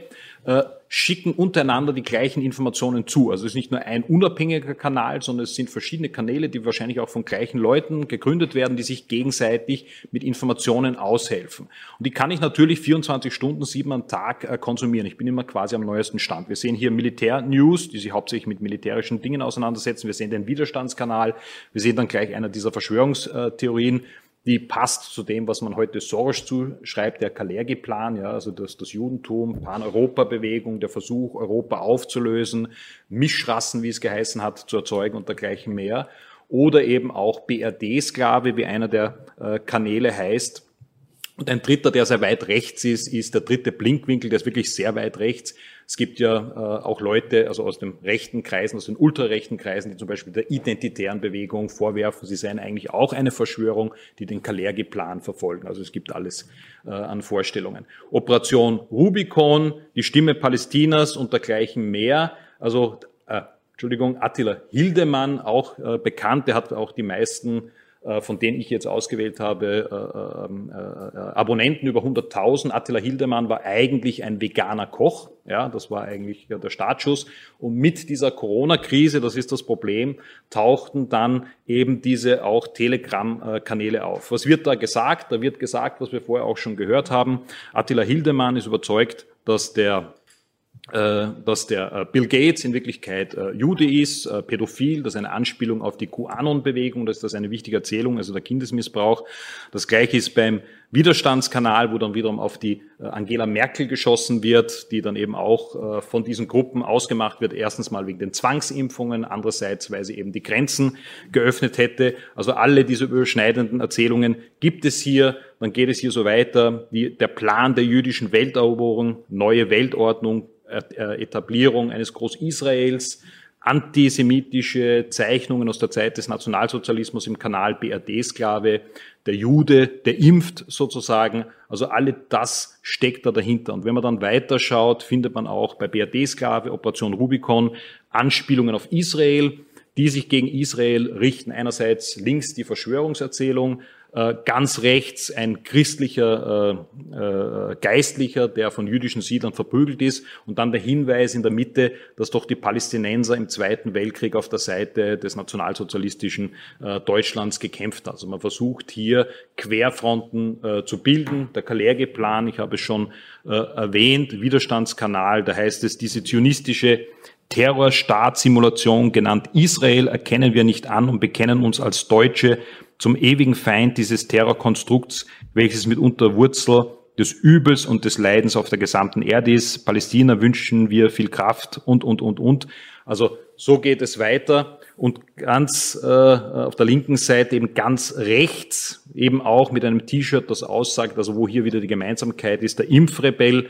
schicken untereinander die gleichen Informationen zu. Also es ist nicht nur ein unabhängiger Kanal, sondern es sind verschiedene Kanäle, die wahrscheinlich auch von gleichen Leuten gegründet werden, die sich gegenseitig mit Informationen aushelfen. Und die kann ich natürlich 24 Stunden, sieben am Tag äh, konsumieren. Ich bin immer quasi am neuesten Stand. Wir sehen hier Militär-News, die sich hauptsächlich mit militärischen Dingen auseinandersetzen. Wir sehen den Widerstandskanal. Wir sehen dann gleich einer dieser Verschwörungstheorien die passt zu dem, was man heute Soros zuschreibt, der Kalergi-Plan, ja, also das, das Judentum, Pan-Europa-Bewegung, der Versuch, Europa aufzulösen, Mischrassen, wie es geheißen hat, zu erzeugen und dergleichen mehr. Oder eben auch BRD-Sklave, wie einer der äh, Kanäle heißt, und ein dritter, der sehr weit rechts ist, ist der dritte Blinkwinkel, der ist wirklich sehr weit rechts. Es gibt ja äh, auch Leute, also aus den rechten Kreisen, aus den ultrarechten Kreisen, die zum Beispiel der identitären Bewegung vorwerfen, sie seien eigentlich auch eine Verschwörung, die den Kalergi-Plan verfolgen. Also es gibt alles äh, an Vorstellungen. Operation Rubicon, die Stimme Palästinas und dergleichen mehr. Also äh, Entschuldigung, Attila Hildemann, auch äh, bekannt, der hat auch die meisten von denen ich jetzt ausgewählt habe, äh, äh, Abonnenten über 100.000. Attila Hildemann war eigentlich ein veganer Koch. Ja, das war eigentlich der Startschuss. Und mit dieser Corona-Krise, das ist das Problem, tauchten dann eben diese auch Telegram-Kanäle auf. Was wird da gesagt? Da wird gesagt, was wir vorher auch schon gehört haben. Attila Hildemann ist überzeugt, dass der äh, dass der äh, Bill Gates in Wirklichkeit äh, Jude ist, pädophil, das ist eine Anspielung auf die QAnon-Bewegung, das ist eine wichtige Erzählung, also der Kindesmissbrauch. Das gleiche ist beim Widerstandskanal, wo dann wiederum auf die Angela Merkel geschossen wird, die dann eben auch von diesen Gruppen ausgemacht wird, erstens mal wegen den Zwangsimpfungen, andererseits, weil sie eben die Grenzen geöffnet hätte. Also alle diese überschneidenden Erzählungen gibt es hier. Dann geht es hier so weiter, die, der Plan der jüdischen Welteroberung, neue Weltordnung, äh, Etablierung eines Groß-Israels, antisemitische Zeichnungen aus der Zeit des Nationalsozialismus im Kanal BRD-Sklave, der Jude, der impft sozusagen. Also alle das steckt da dahinter. Und wenn man dann weiterschaut, findet man auch bei BRD-Sklave, Operation Rubicon, Anspielungen auf Israel, die sich gegen Israel richten. Einerseits links die Verschwörungserzählung, äh, ganz rechts ein christlicher äh, äh, Geistlicher, der von jüdischen Siedlern verprügelt ist und dann der Hinweis in der Mitte, dass doch die Palästinenser im Zweiten Weltkrieg auf der Seite des nationalsozialistischen äh, Deutschlands gekämpft haben. Also man versucht hier Querfronten äh, zu bilden. Der Kalerge-Plan, ich habe es schon äh, erwähnt, Widerstandskanal, da heißt es, diese zionistische Terrorstaatsimulation genannt Israel erkennen wir nicht an und bekennen uns als Deutsche zum ewigen Feind dieses Terrorkonstrukts, welches mitunter Wurzel des Übels und des Leidens auf der gesamten Erde ist. Palästina wünschen wir viel Kraft und, und, und, und. Also so geht es weiter und ganz äh, auf der linken Seite eben ganz rechts eben auch mit einem T-Shirt, das aussagt, also wo hier wieder die Gemeinsamkeit ist, der Impfrebell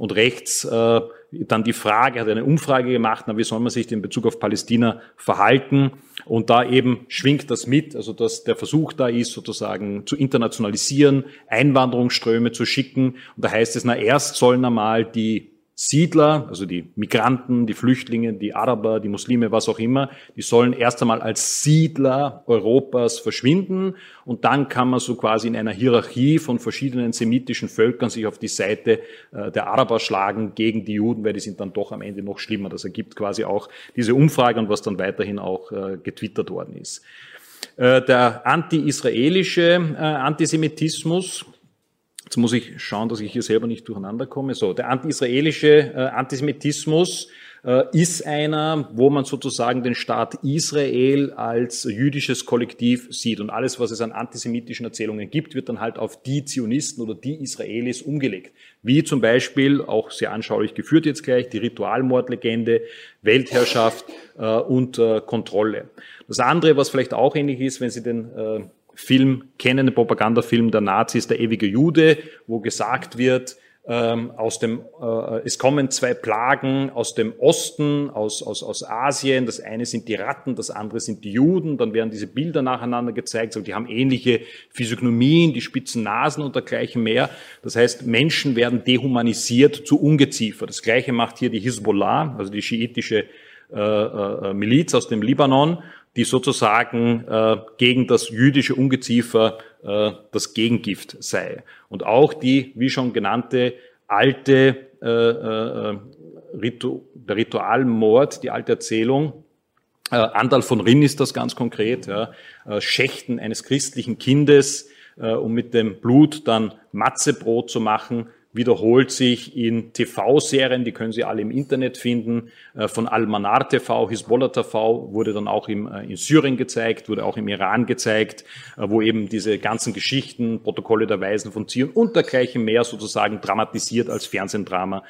und rechts äh, dann die Frage, hat eine Umfrage gemacht, na, wie soll man sich in Bezug auf Palästina verhalten? Und da eben schwingt das mit, also dass der Versuch da ist, sozusagen zu internationalisieren, Einwanderungsströme zu schicken. Und da heißt es, na, erst sollen einmal die Siedler, also die Migranten, die Flüchtlinge, die Araber, die Muslime, was auch immer, die sollen erst einmal als Siedler Europas verschwinden und dann kann man so quasi in einer Hierarchie von verschiedenen semitischen Völkern sich auf die Seite äh, der Araber schlagen gegen die Juden, weil die sind dann doch am Ende noch schlimmer. Das ergibt quasi auch diese Umfrage und was dann weiterhin auch äh, getwittert worden ist. Äh, der anti-israelische Antisemitismus, Jetzt muss ich schauen, dass ich hier selber nicht durcheinander komme. So, der anti-israelische äh, Antisemitismus äh, ist einer, wo man sozusagen den Staat Israel als jüdisches Kollektiv sieht. Und alles, was es an antisemitischen Erzählungen gibt, wird dann halt auf die Zionisten oder die Israelis umgelegt. Wie zum Beispiel, auch sehr anschaulich geführt jetzt gleich, die Ritualmordlegende, Weltherrschaft äh, und Kontrolle. Das andere, was vielleicht auch ähnlich ist, wenn Sie den Film kennen, den Propagandafilm der Nazis, der ewige Jude, wo gesagt wird, ähm, aus dem, äh, es kommen zwei Plagen aus dem Osten, aus, aus, aus Asien. Das eine sind die Ratten, das andere sind die Juden. Dann werden diese Bilder nacheinander gezeigt. Also die haben ähnliche Physiognomien, die spitzen Nasen und dergleichen mehr. Das heißt, Menschen werden dehumanisiert zu Ungeziefer. Das gleiche macht hier die Hisbollah, also die schiitische äh, äh, Miliz aus dem Libanon die sozusagen äh, gegen das jüdische Ungeziefer äh, das Gegengift sei. Und auch die, wie schon genannte, alte äh, äh, Ritu der Ritualmord, die alte Erzählung, äh, Andal von Rinn ist das ganz konkret, ja, äh, Schächten eines christlichen Kindes, äh, um mit dem Blut dann Matzebrot zu machen, wiederholt sich in TV-Serien, die können Sie alle im Internet finden, äh, von Al-Manar TV, Hisbollah TV, wurde dann auch im, äh, in Syrien gezeigt, wurde auch im Iran gezeigt, äh, wo eben diese ganzen Geschichten, Protokolle der Weisen von Zion und dergleichen mehr sozusagen dramatisiert als Fernsehdrama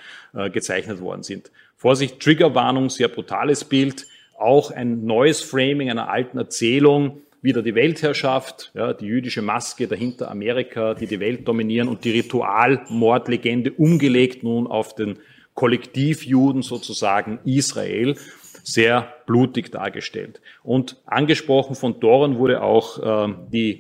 gezeichnet worden sind. Vorsicht, Triggerwarnung, sehr brutales Bild, auch ein neues Framing einer alten Erzählung, wieder die Weltherrschaft, ja, die jüdische Maske dahinter Amerika, die die Welt dominieren und die Ritualmordlegende umgelegt nun auf den Kollektivjuden sozusagen Israel sehr blutig dargestellt. Und angesprochen von Doran wurde auch äh, die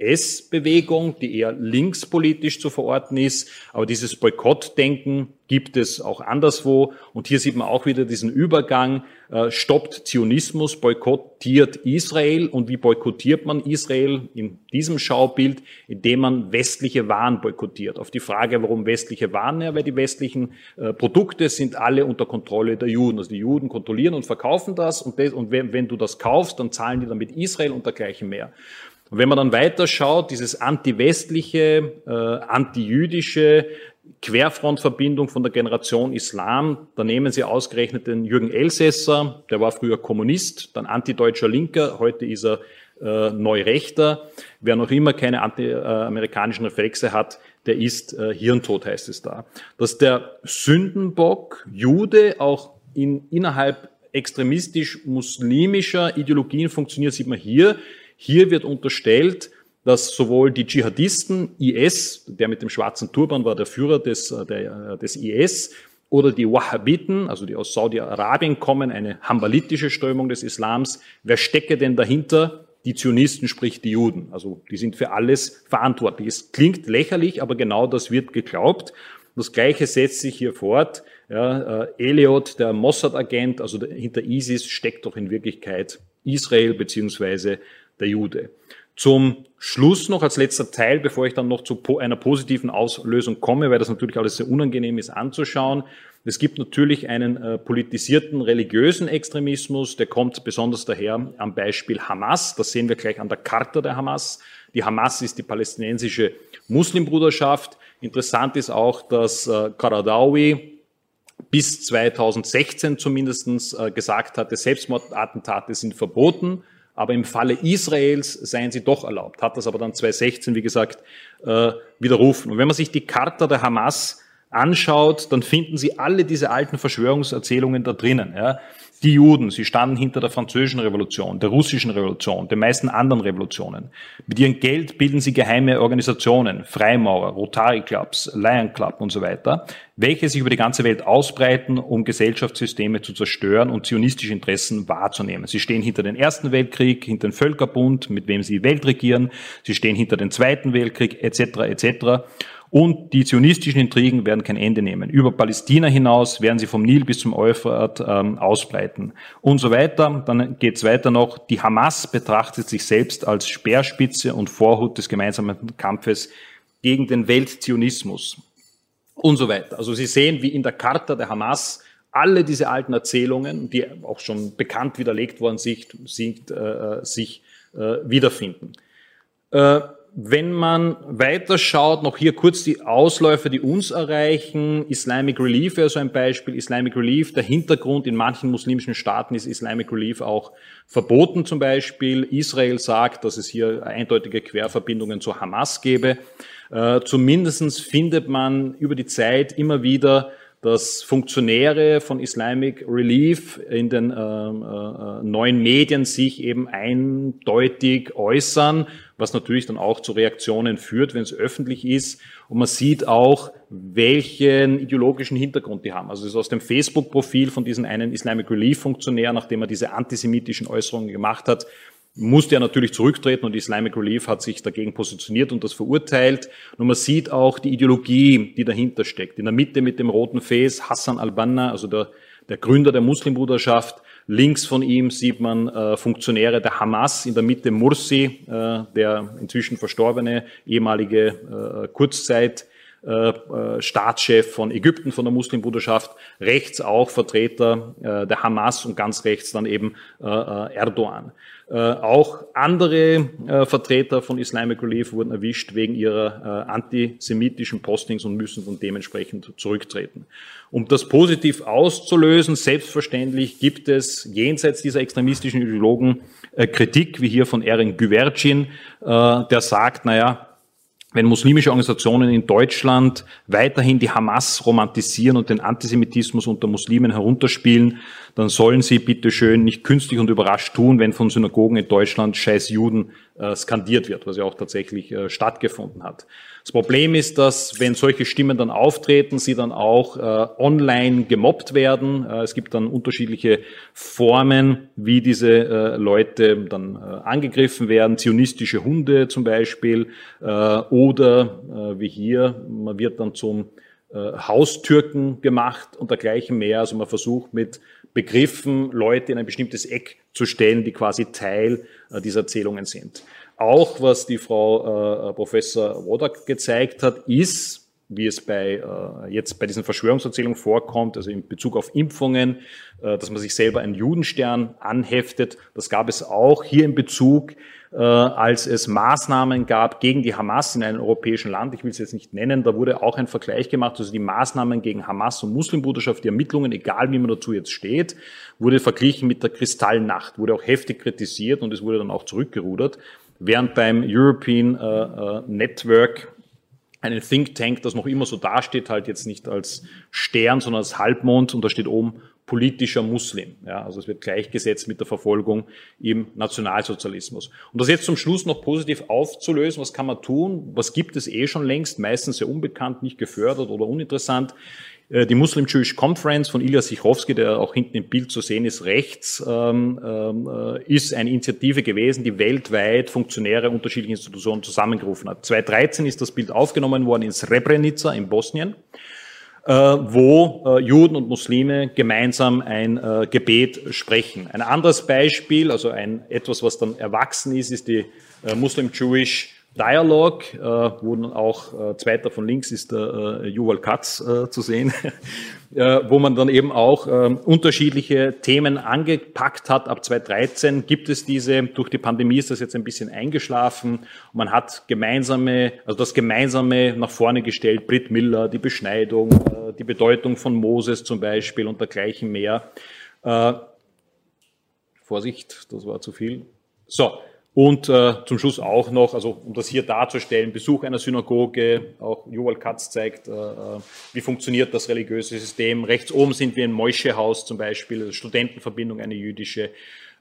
BDS-Bewegung, die eher linkspolitisch zu verorten ist. Aber dieses Boykottdenken gibt es auch anderswo. Und hier sieht man auch wieder diesen Übergang, äh, stoppt Zionismus, boykottiert Israel. Und wie boykottiert man Israel in diesem Schaubild? Indem man westliche Waren boykottiert. Auf die Frage, warum westliche Waren? Ja, weil die westlichen äh, Produkte sind alle unter Kontrolle der Juden. Also die Juden kontrollieren und verkaufen das. Und, das, und wenn, wenn du das kaufst, dann zahlen die damit Israel und dergleichen mehr. Und wenn man dann weiter schaut, dieses anti-westliche, äh, anti-jüdische, Querfrontverbindung von der Generation Islam. Da nehmen Sie ausgerechnet den Jürgen Elsässer, der war früher Kommunist, dann antideutscher Linker, heute ist er äh, Neurechter. Wer noch immer keine anti-amerikanischen Reflexe hat, der ist äh, Hirntod, heißt es da. Dass der Sündenbock Jude auch in, innerhalb extremistisch-muslimischer Ideologien funktioniert, sieht man hier. Hier wird unterstellt, dass sowohl die Dschihadisten, IS, der mit dem schwarzen Turban war der Führer des, äh, der, äh, des IS, oder die Wahhabiten, also die aus Saudi-Arabien kommen, eine hambalitische Strömung des Islams. Wer stecke denn dahinter? Die Zionisten, sprich die Juden. Also die sind für alles verantwortlich. Es klingt lächerlich, aber genau das wird geglaubt. Das Gleiche setzt sich hier fort. Ja, äh, Eliot, der Mossad-Agent, also hinter ISIS steckt doch in Wirklichkeit Israel beziehungsweise der Jude. Zum Schluss noch als letzter Teil, bevor ich dann noch zu einer positiven Auslösung komme, weil das natürlich alles sehr unangenehm ist anzuschauen. Es gibt natürlich einen äh, politisierten religiösen Extremismus, der kommt besonders daher am Beispiel Hamas. Das sehen wir gleich an der Charta der Hamas. Die Hamas ist die palästinensische Muslimbruderschaft. Interessant ist auch, dass äh, Qaradawi bis 2016 zumindestens äh, gesagt hatte, Selbstmordattentate sind verboten aber im Falle Israels seien sie doch erlaubt, hat das aber dann 2016, wie gesagt, äh, widerrufen. Und wenn man sich die Charta der Hamas anschaut, dann finden Sie alle diese alten Verschwörungserzählungen da drinnen. Ja. Die Juden, sie standen hinter der französischen Revolution, der russischen Revolution, den meisten anderen Revolutionen. Mit ihrem Geld bilden sie geheime Organisationen, Freimaurer, Rotary Clubs, Lion Club und so weiter, welche sich über die ganze Welt ausbreiten, um Gesellschaftssysteme zu zerstören und zionistische Interessen wahrzunehmen. Sie stehen hinter den Ersten Weltkrieg, hinter dem Völkerbund, mit wem sie die Welt regieren. Sie stehen hinter dem Zweiten Weltkrieg, etc., etc. Und die zionistischen Intrigen werden kein Ende nehmen. Über Palästina hinaus werden sie vom Nil bis zum Euphrat ähm, ausbreiten und so weiter. Dann geht es weiter noch. Die Hamas betrachtet sich selbst als Speerspitze und Vorhut des gemeinsamen Kampfes gegen den Weltzionismus und so weiter. Also Sie sehen, wie in der Charta der Hamas alle diese alten Erzählungen, die auch schon bekannt widerlegt worden sind, sind äh, sich äh, wiederfinden. Äh, wenn man weiterschaut, noch hier kurz die Ausläufer, die uns erreichen. Islamic Relief wäre so ein Beispiel. Islamic Relief, der Hintergrund in manchen muslimischen Staaten ist Islamic Relief auch verboten zum Beispiel. Israel sagt, dass es hier eindeutige Querverbindungen zu Hamas gäbe. Äh, zumindestens findet man über die Zeit immer wieder dass Funktionäre von Islamic Relief in den äh, äh, neuen Medien sich eben eindeutig äußern, was natürlich dann auch zu Reaktionen führt, wenn es öffentlich ist. Und man sieht auch, welchen ideologischen Hintergrund die haben. Also es ist aus dem Facebook-Profil von diesem einen Islamic Relief-Funktionär, nachdem er diese antisemitischen Äußerungen gemacht hat, musste er natürlich zurücktreten und Islamic Relief hat sich dagegen positioniert und das verurteilt. Und man sieht auch die Ideologie, die dahinter steckt. In der Mitte mit dem roten Fes Hassan al-Banna, also der, der Gründer der Muslimbruderschaft. Links von ihm sieht man äh, Funktionäre der Hamas, in der Mitte Mursi, äh, der inzwischen verstorbene ehemalige äh, Kurzzeit äh, äh, Staatschef von Ägypten, von der Muslimbruderschaft, rechts auch Vertreter äh, der Hamas und ganz rechts dann eben Erdogan. Äh, auch andere äh, Vertreter von Islamic Relief wurden erwischt wegen ihrer äh, antisemitischen Postings und müssen dann dementsprechend zurücktreten. Um das positiv auszulösen, selbstverständlich gibt es jenseits dieser extremistischen Ideologen Kritik, wie hier von Erin Güvercin, der sagt, naja, wenn muslimische Organisationen in Deutschland weiterhin die Hamas romantisieren und den Antisemitismus unter Muslimen herunterspielen, dann sollen sie bitte schön nicht künstlich und überrascht tun, wenn von Synagogen in Deutschland scheiß Juden äh, skandiert wird, was ja auch tatsächlich äh, stattgefunden hat. Das Problem ist, dass wenn solche Stimmen dann auftreten, sie dann auch äh, online gemobbt werden. Äh, es gibt dann unterschiedliche Formen, wie diese äh, Leute dann äh, angegriffen werden. Zionistische Hunde zum Beispiel äh, oder äh, wie hier, man wird dann zum Haustürken gemacht und dergleichen mehr. Also man versucht mit Begriffen Leute in ein bestimmtes Eck zu stellen, die quasi Teil dieser Erzählungen sind. Auch was die Frau äh, Professor Wodak gezeigt hat, ist, wie es bei äh, jetzt bei diesen Verschwörungserzählungen vorkommt, also in Bezug auf Impfungen, äh, dass man sich selber einen Judenstern anheftet. Das gab es auch hier in Bezug, äh, als es Maßnahmen gab gegen die Hamas in einem europäischen Land. Ich will es jetzt nicht nennen. Da wurde auch ein Vergleich gemacht, also die Maßnahmen gegen Hamas und Muslimbruderschaft, die Ermittlungen, egal wie man dazu jetzt steht, wurde verglichen mit der Kristallnacht, wurde auch heftig kritisiert und es wurde dann auch zurückgerudert während beim European äh, äh, Network einen Think Tank, das noch immer so dasteht, halt jetzt nicht als Stern, sondern als Halbmond und da steht oben politischer Muslim. Ja, also es wird gleichgesetzt mit der Verfolgung im Nationalsozialismus. Und das jetzt zum Schluss noch positiv aufzulösen, was kann man tun? Was gibt es eh schon längst, meistens sehr unbekannt, nicht gefördert oder uninteressant? Äh, die Muslim Jewish Conference von Ilya Sichrowski, der auch hinten im Bild zu sehen ist, rechts, ähm, äh, ist eine Initiative gewesen, die weltweit Funktionäre unterschiedlicher Institutionen zusammengerufen hat. 2013 ist das Bild aufgenommen worden in Srebrenica in Bosnien, äh, wo äh, Juden und Muslime gemeinsam ein äh, Gebet sprechen. Ein anderes Beispiel, also ein etwas, was dann erwachsen ist, ist die äh, Muslim Jewish Dialog, äh, wo dann auch äh, zweiter von links ist der äh, Yuval Katz äh, zu sehen, äh, wo man dann eben auch äh, unterschiedliche Themen angepackt hat. Ab 2013 gibt es diese, durch die Pandemie ist das jetzt ein bisschen eingeschlafen. Man hat gemeinsame, also das Gemeinsame nach vorne gestellt, Brit Miller, die Beschneidung, äh, die Bedeutung von Moses zum Beispiel und dergleichen mehr. Äh, Vorsicht, das war zu viel. So, Und äh, zum Schluss auch noch, also um das hier darzustellen, Besuch einer Synagoge, auch Joel Katz zeigt, äh, äh, wie funktioniert das religiöse System. Rechts oben sind wir im Moische-Haus zum Beispiel, also Studentenverbindung, eine jüdische,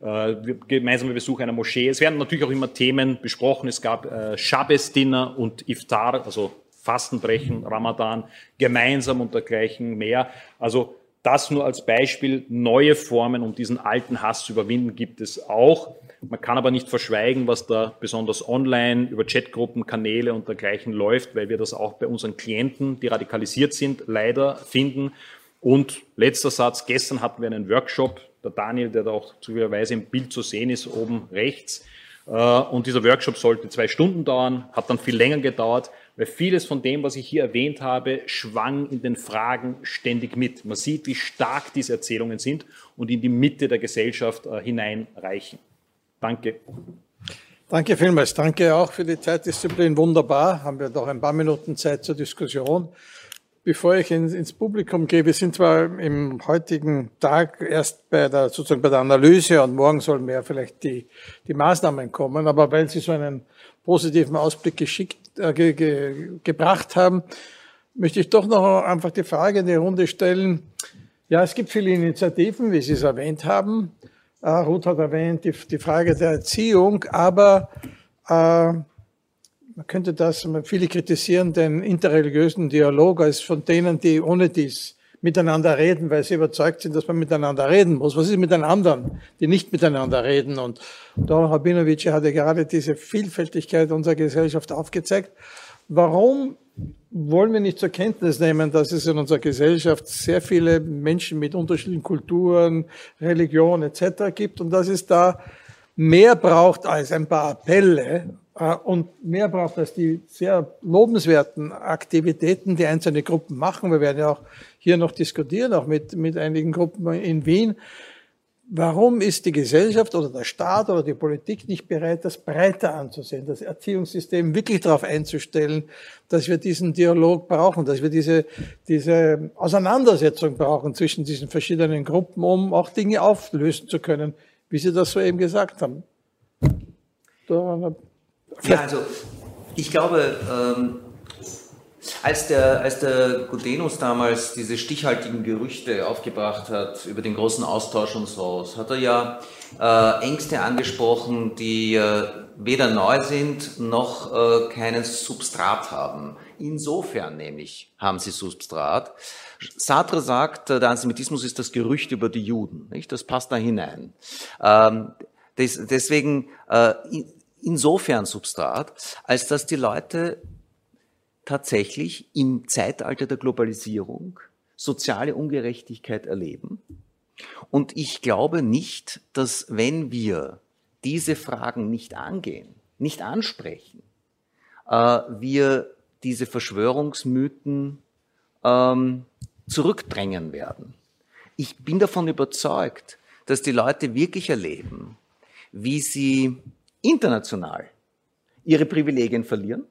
äh, gemeinsame Besuch einer Moschee. Es werden natürlich auch immer Themen besprochen. Es gab äh, Shabbos-Dinner und Iftar, also Fastenbrechen, Ramadan, gemeinsam und dergleichen mehr. Also das nur als Beispiel. Neue Formen, um diesen alten Hass zu überwinden, gibt es auch. Man kann aber nicht verschweigen, was da besonders online über Chatgruppen, Kanäle und dergleichen läuft, weil wir das auch bei unseren Klienten, die radikalisiert sind, leider finden. Und letzter Satz, gestern hatten wir einen Workshop, der Daniel, der da auch zufälligerweise im Bild zu sehen ist, oben rechts. Äh, und dieser Workshop sollte zwei Stunden dauern, hat dann viel länger gedauert, weil vieles von dem, was ich hier erwähnt habe, schwang in den Fragen ständig mit. Man sieht, wie stark diese Erzählungen sind und in die Mitte der Gesellschaft äh, hineinreichen. Danke. Danke vielmals. Danke auch für die Zeitdisziplin. Wunderbar. Haben wir noch ein paar Minuten Zeit zur Diskussion. Bevor ich ins, Publikum gehe, wir sind zwar im heutigen Tag erst bei der, sozusagen bei der Analyse und morgen sollen mehr vielleicht die, die Maßnahmen kommen, aber weil Sie so einen positiven Ausblick geschickt, äh, ge, ge, gebracht haben, möchte ich doch noch einfach die Frage in die Runde stellen. Ja, es gibt viele Initiativen, wie Sie es erwähnt haben. Äh, Ruth hat erwähnt die, die Frage der Erziehung, aber äh, man könnte das, viele kritisieren den interreligiösen Dialog als von denen, die ohne dies miteinander reden, weil sie überzeugt sind, dass man miteinander reden muss. Was ist mit den anderen, die nicht miteinander reden? Und Doron Rabinovic hatte gerade diese Vielfältigkeit unserer Gesellschaft aufgezeigt. Warum wollen wir nicht zur Kenntnis nehmen, dass es in unserer Gesellschaft sehr viele Menschen mit unterschiedlichen Kulturen, Religion etc. gibt und dass es da mehr braucht als ein paar Appelle und mehr braucht als die sehr lobenswerten Aktivitäten, die einzelne Gruppen machen. Wir werden ja auch hier noch diskutieren, auch mit, mit einigen Gruppen in Wien. Warum ist die Gesellschaft oder der Staat oder die Politik nicht bereit, das breiter anzusehen, das Erziehungssystem wirklich darauf einzustellen, dass wir diesen Dialog brauchen, dass wir diese, diese Auseinandersetzung brauchen zwischen diesen verschiedenen Gruppen, um auch Dinge auflösen zu können, wie Sie das soeben gesagt haben? Ja, also ich glaube, ähm, als der, als der Gudenus damals diese stichhaltigen Gerüchte aufgebracht hat über den großen Austausch und so, hat er ja äh, Ängste angesprochen, die äh, weder neu sind noch äh, keinen Substrat haben. Insofern nämlich haben sie Substrat. Sartre sagt, der Antisemitismus ist das Gerücht über die Juden. Nicht? Das passt da hinein. Ähm, des, deswegen äh, insofern Substrat, als dass die Leute tatsächlich im Zeitalter der Globalisierung soziale Ungerechtigkeit erleben. Und ich glaube nicht, dass wenn wir diese Fragen nicht angehen, nicht ansprechen, äh, wir diese Verschwörungsmythen ähm, zurückdrängen werden. Ich bin davon überzeugt, dass die Leute wirklich erleben, wie sie international ihre Privilegien verlieren,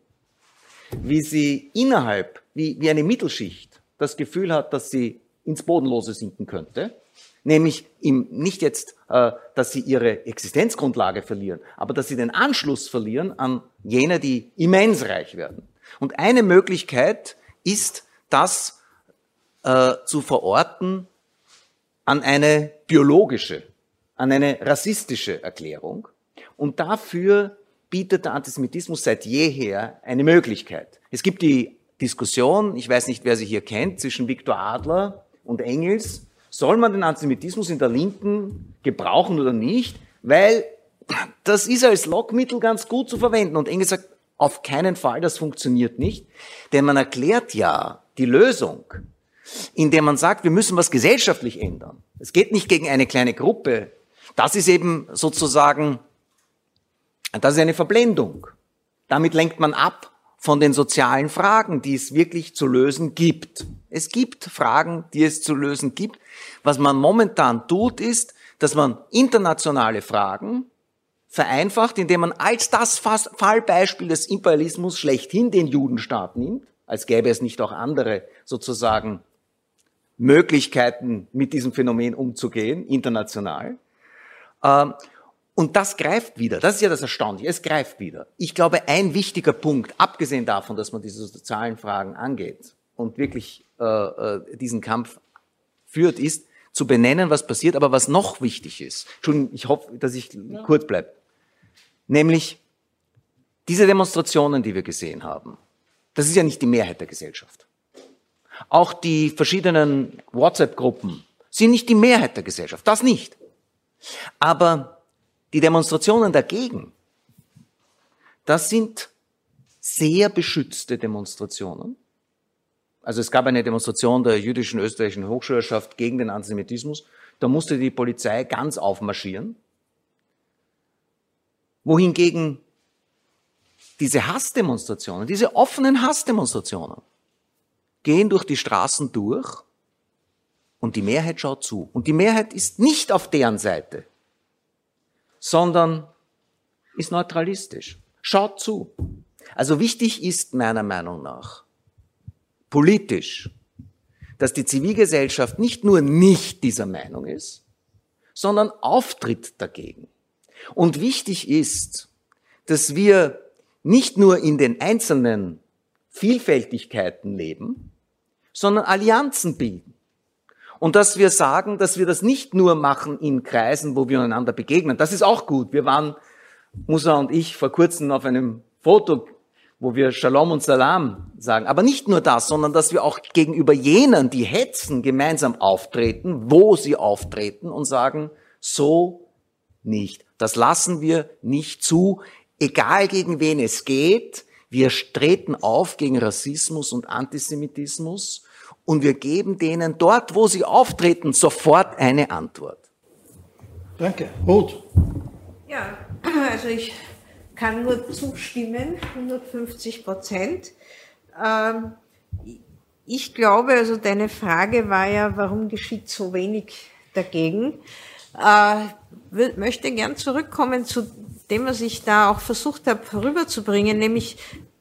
wie sie innerhalb, wie, wie eine Mittelschicht das Gefühl hat, dass sie ins Bodenlose sinken könnte, nämlich im, nicht jetzt, äh, dass sie ihre Existenzgrundlage verlieren, aber dass sie den Anschluss verlieren an jene, die immens reich werden. Und eine Möglichkeit ist, das äh, zu verorten an eine biologische, an eine rassistische Erklärung. Und dafür bietet der Antisemitismus seit jeher eine Möglichkeit. Es gibt die Diskussion, ich weiß nicht, wer sie hier kennt, zwischen Viktor Adler und Engels. Soll man den Antisemitismus in der Linken gebrauchen oder nicht? Weil das ist als Lockmittel ganz gut zu verwenden. Und Engels sagt, auf keinen Fall, das funktioniert nicht. Denn man erklärt ja die Lösung, indem man sagt, wir müssen was gesellschaftlich ändern. Es geht nicht gegen eine kleine Gruppe. Das ist eben sozusagen das ist eine Verblendung. Damit lenkt man ab von den sozialen Fragen, die es wirklich zu lösen gibt. Es gibt Fragen, die es zu lösen gibt. Was man momentan tut, ist, dass man internationale Fragen vereinfacht, indem man als das Fallbeispiel des Imperialismus schlechthin den Judenstaat nimmt, als gäbe es nicht auch andere sozusagen Möglichkeiten, mit diesem Phänomen umzugehen, international. Ähm, Und das greift wieder. Das ist ja das Erstaunliche. Es greift wieder. Ich glaube, ein wichtiger Punkt, abgesehen davon, dass man diese sozialen Fragen angeht und wirklich äh, äh, diesen Kampf führt, ist zu benennen, was passiert. Aber was noch wichtig ist, Entschuldigung, ich hoffe, dass ich ja. kurz bleibe, nämlich diese Demonstrationen, die wir gesehen haben, das ist ja nicht die Mehrheit der Gesellschaft. Auch die verschiedenen WhatsApp-Gruppen sind nicht die Mehrheit der Gesellschaft. Das nicht. Aber die Demonstrationen dagegen, das sind sehr beschützte Demonstrationen. Also es gab eine Demonstration der jüdischen österreichischen Hochschulerschaft gegen den Antisemitismus. Da musste die Polizei ganz aufmarschieren. Wohingegen diese Hassdemonstrationen, diese offenen Hassdemonstrationen gehen durch die Straßen durch und die Mehrheit schaut zu. Und die Mehrheit ist nicht auf deren Seite sondern ist neutralistisch. Schaut zu. Also wichtig ist meiner Meinung nach politisch, dass die Zivilgesellschaft nicht nur nicht dieser Meinung ist, sondern auftritt dagegen. Und wichtig ist, dass wir nicht nur in den einzelnen Vielfältigkeiten leben, sondern Allianzen bilden. Und dass wir sagen, dass wir das nicht nur machen in Kreisen, wo wir einander begegnen. Das ist auch gut. Wir waren, Musa und ich, vor kurzem auf einem Foto, wo wir Shalom und Salam sagen. Aber nicht nur das, sondern dass wir auch gegenüber jenen, die hetzen, gemeinsam auftreten, wo sie auftreten und sagen, so nicht. Das lassen wir nicht zu, egal gegen wen es geht. Wir treten auf gegen Rassismus und Antisemitismus und wir geben denen dort, wo sie auftreten, sofort eine Antwort. Danke. Ruth. Ja, also ich kann nur zustimmen, 150 Prozent. Ähm, ich glaube, also deine Frage war ja, warum geschieht so wenig dagegen? Ich äh, möchte gern zurückkommen zu dem, was ich da auch versucht habe rüberzubringen, nämlich,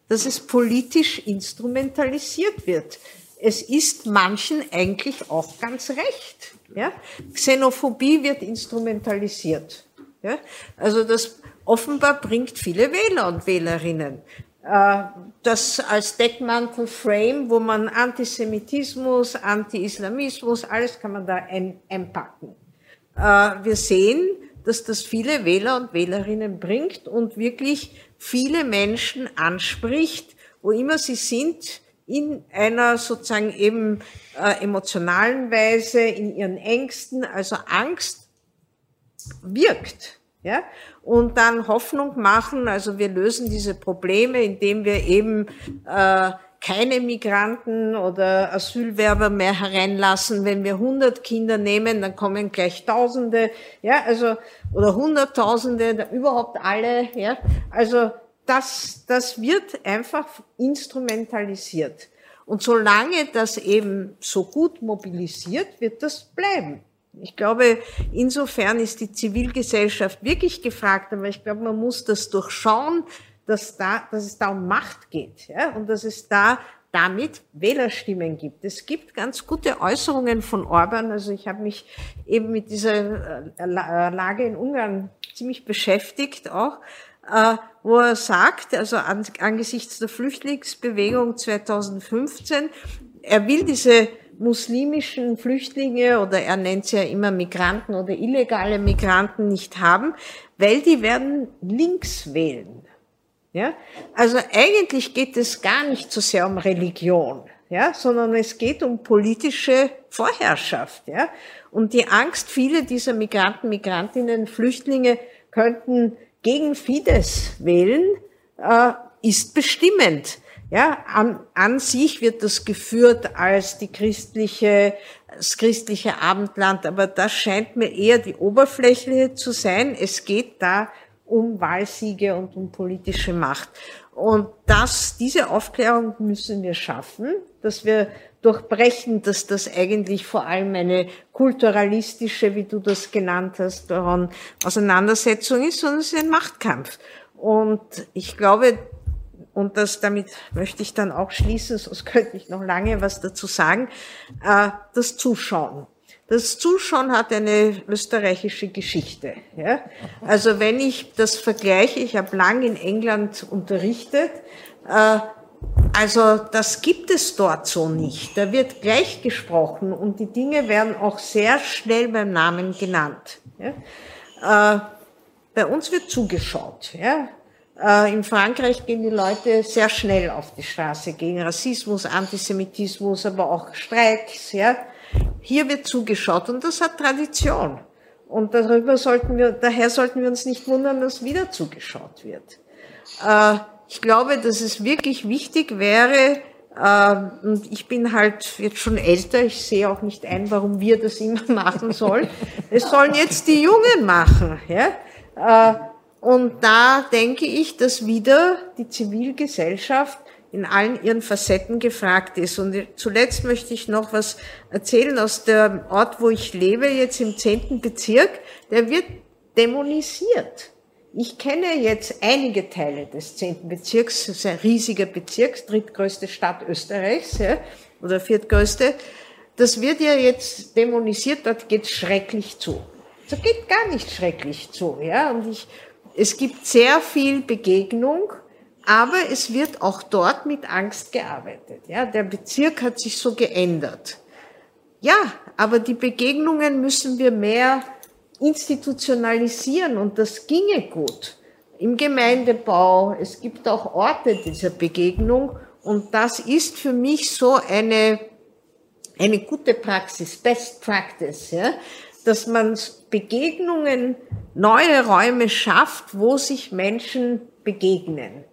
dass es politisch instrumentalisiert wird es ist manchen eigentlich auch ganz recht. Ja? Xenophobie wird instrumentalisiert. Ja? Also das offenbar bringt viele Wähler und Wählerinnen. Äh, das als Deckmantel Frame, wo man Antisemitismus, Anti-Islamismus, alles kann man da einpacken. Äh, wir sehen, dass das viele Wähler und Wählerinnen bringt und wirklich viele Menschen anspricht, wo immer sie sind, in einer sozusagen eben äh, emotionalen Weise, in ihren Ängsten, also Angst wirkt. Ja? Und dann Hoffnung machen, also wir lösen diese Probleme, indem wir eben äh, keine Migranten oder Asylwerber mehr hereinlassen. Wenn wir 100 Kinder nehmen, dann kommen gleich Tausende, ja, also, oder Hunderttausende, überhaupt alle, ja. Also, das, das wird einfach instrumentalisiert. Und solange das eben so gut mobilisiert, wird das bleiben. Ich glaube, insofern ist die Zivilgesellschaft wirklich gefragt, aber ich glaube, man muss das durchschauen, dass, da, dass es da um Macht geht ja, und dass es da damit Wählerstimmen gibt. Es gibt ganz gute Äußerungen von Orban. Also ich habe mich eben mit dieser äh, Lage in Ungarn ziemlich beschäftigt auch. Äh, wo er sagt, also angesichts der Flüchtlingsbewegung 2015, er will diese muslimischen Flüchtlinge oder er nennt sie ja immer Migranten oder illegale Migranten nicht haben, weil die werden links wählen. Ja? Also eigentlich geht es gar nicht so sehr um Religion, ja, sondern es geht um politische Vorherrschaft. Ja? Und die Angst, viele dieser Migranten, Migrantinnen, Flüchtlinge könnten gegen Fidesz wählen, äh, ist bestimmend. Ja, an, an sich wird das geführt als die christliche, das christliche Abendland, aber das scheint mir eher die Oberfläche zu sein. Es geht da um Wahlsiege und um politische Macht. Und das, diese Aufklärung müssen wir schaffen, dass wir durchbrechen, dass das eigentlich vor allem eine kulturalistische, wie du das genannt hast, daran Auseinandersetzung ist, sondern es ist ein Machtkampf. Und ich glaube, und das damit möchte ich dann auch schließen, sonst könnte ich noch lange was dazu sagen, äh, das Zuschauen. Das Zuschauen hat eine österreichische Geschichte. Ja? Also wenn ich das vergleiche, ich habe lang in England unterrichtet, äh, also das gibt es dort so nicht. Da wird gleich gesprochen und die Dinge werden auch sehr schnell beim Namen genannt. Ja? Äh, bei uns wird zugeschaut. Ja? Äh, in Frankreich gehen die Leute sehr schnell auf die Straße gegen Rassismus, Antisemitismus, aber auch Streiks. Ja? Hier wird zugeschaut und das hat Tradition. Und darüber sollten wir, daher sollten wir uns nicht wundern, dass wieder zugeschaut wird. Äh, ich glaube, dass es wirklich wichtig wäre, äh, und ich bin halt jetzt schon älter, ich sehe auch nicht ein, warum wir das immer machen sollen. Es sollen jetzt die Jungen machen. Ja? Äh, und da denke ich, dass wieder die Zivilgesellschaft in allen ihren Facetten gefragt ist. Und zuletzt möchte ich noch was erzählen aus dem Ort, wo ich lebe, jetzt im zehnten Bezirk. Der wird dämonisiert. Ich kenne jetzt einige Teile des zehnten Bezirks, das ist ein riesiger Bezirk, drittgrößte Stadt Österreichs, ja, oder viertgrößte. Das wird ja jetzt dämonisiert, dort geht schrecklich zu. So geht gar nicht schrecklich zu, ja. Und ich, es gibt sehr viel Begegnung aber es wird auch dort mit Angst gearbeitet. Ja, der Bezirk hat sich so geändert. Ja, aber die Begegnungen müssen wir mehr institutionalisieren und das ginge gut. Im Gemeindebau, es gibt auch Orte dieser Begegnung und das ist für mich so eine, eine gute Praxis, Best Practice, ja, dass man Begegnungen, neue Räume schafft, wo sich Menschen begegnen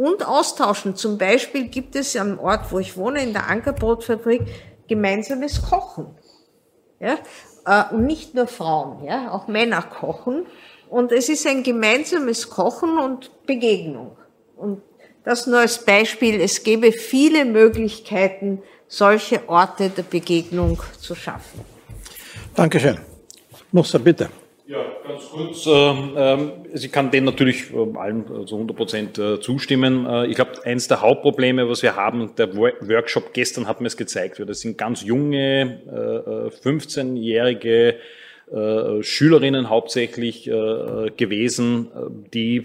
und austauschen. Zum Beispiel gibt es am Ort, wo ich wohne, in der Ankerbrotfabrik, gemeinsames Kochen. Ja? Äh, und nicht nur Frauen, ja? auch Männer kochen. Und es ist ein gemeinsames Kochen und Begegnung. Und das nur als Beispiel. Es gäbe viele Möglichkeiten, solche Orte der Begegnung zu schaffen. Dankeschön. Muster, bitte. Ja, ganz kurz. Ähm, ähm, also ich kann dem natürlich äh, allem zu also 100 Prozent äh, zustimmen. Äh, ich glaube, eines der Hauptprobleme, was wir haben, der Workshop gestern hat mir es gezeigt, das sind ganz junge, 15-jährige Schülerinnen hauptsächlich gewesen, die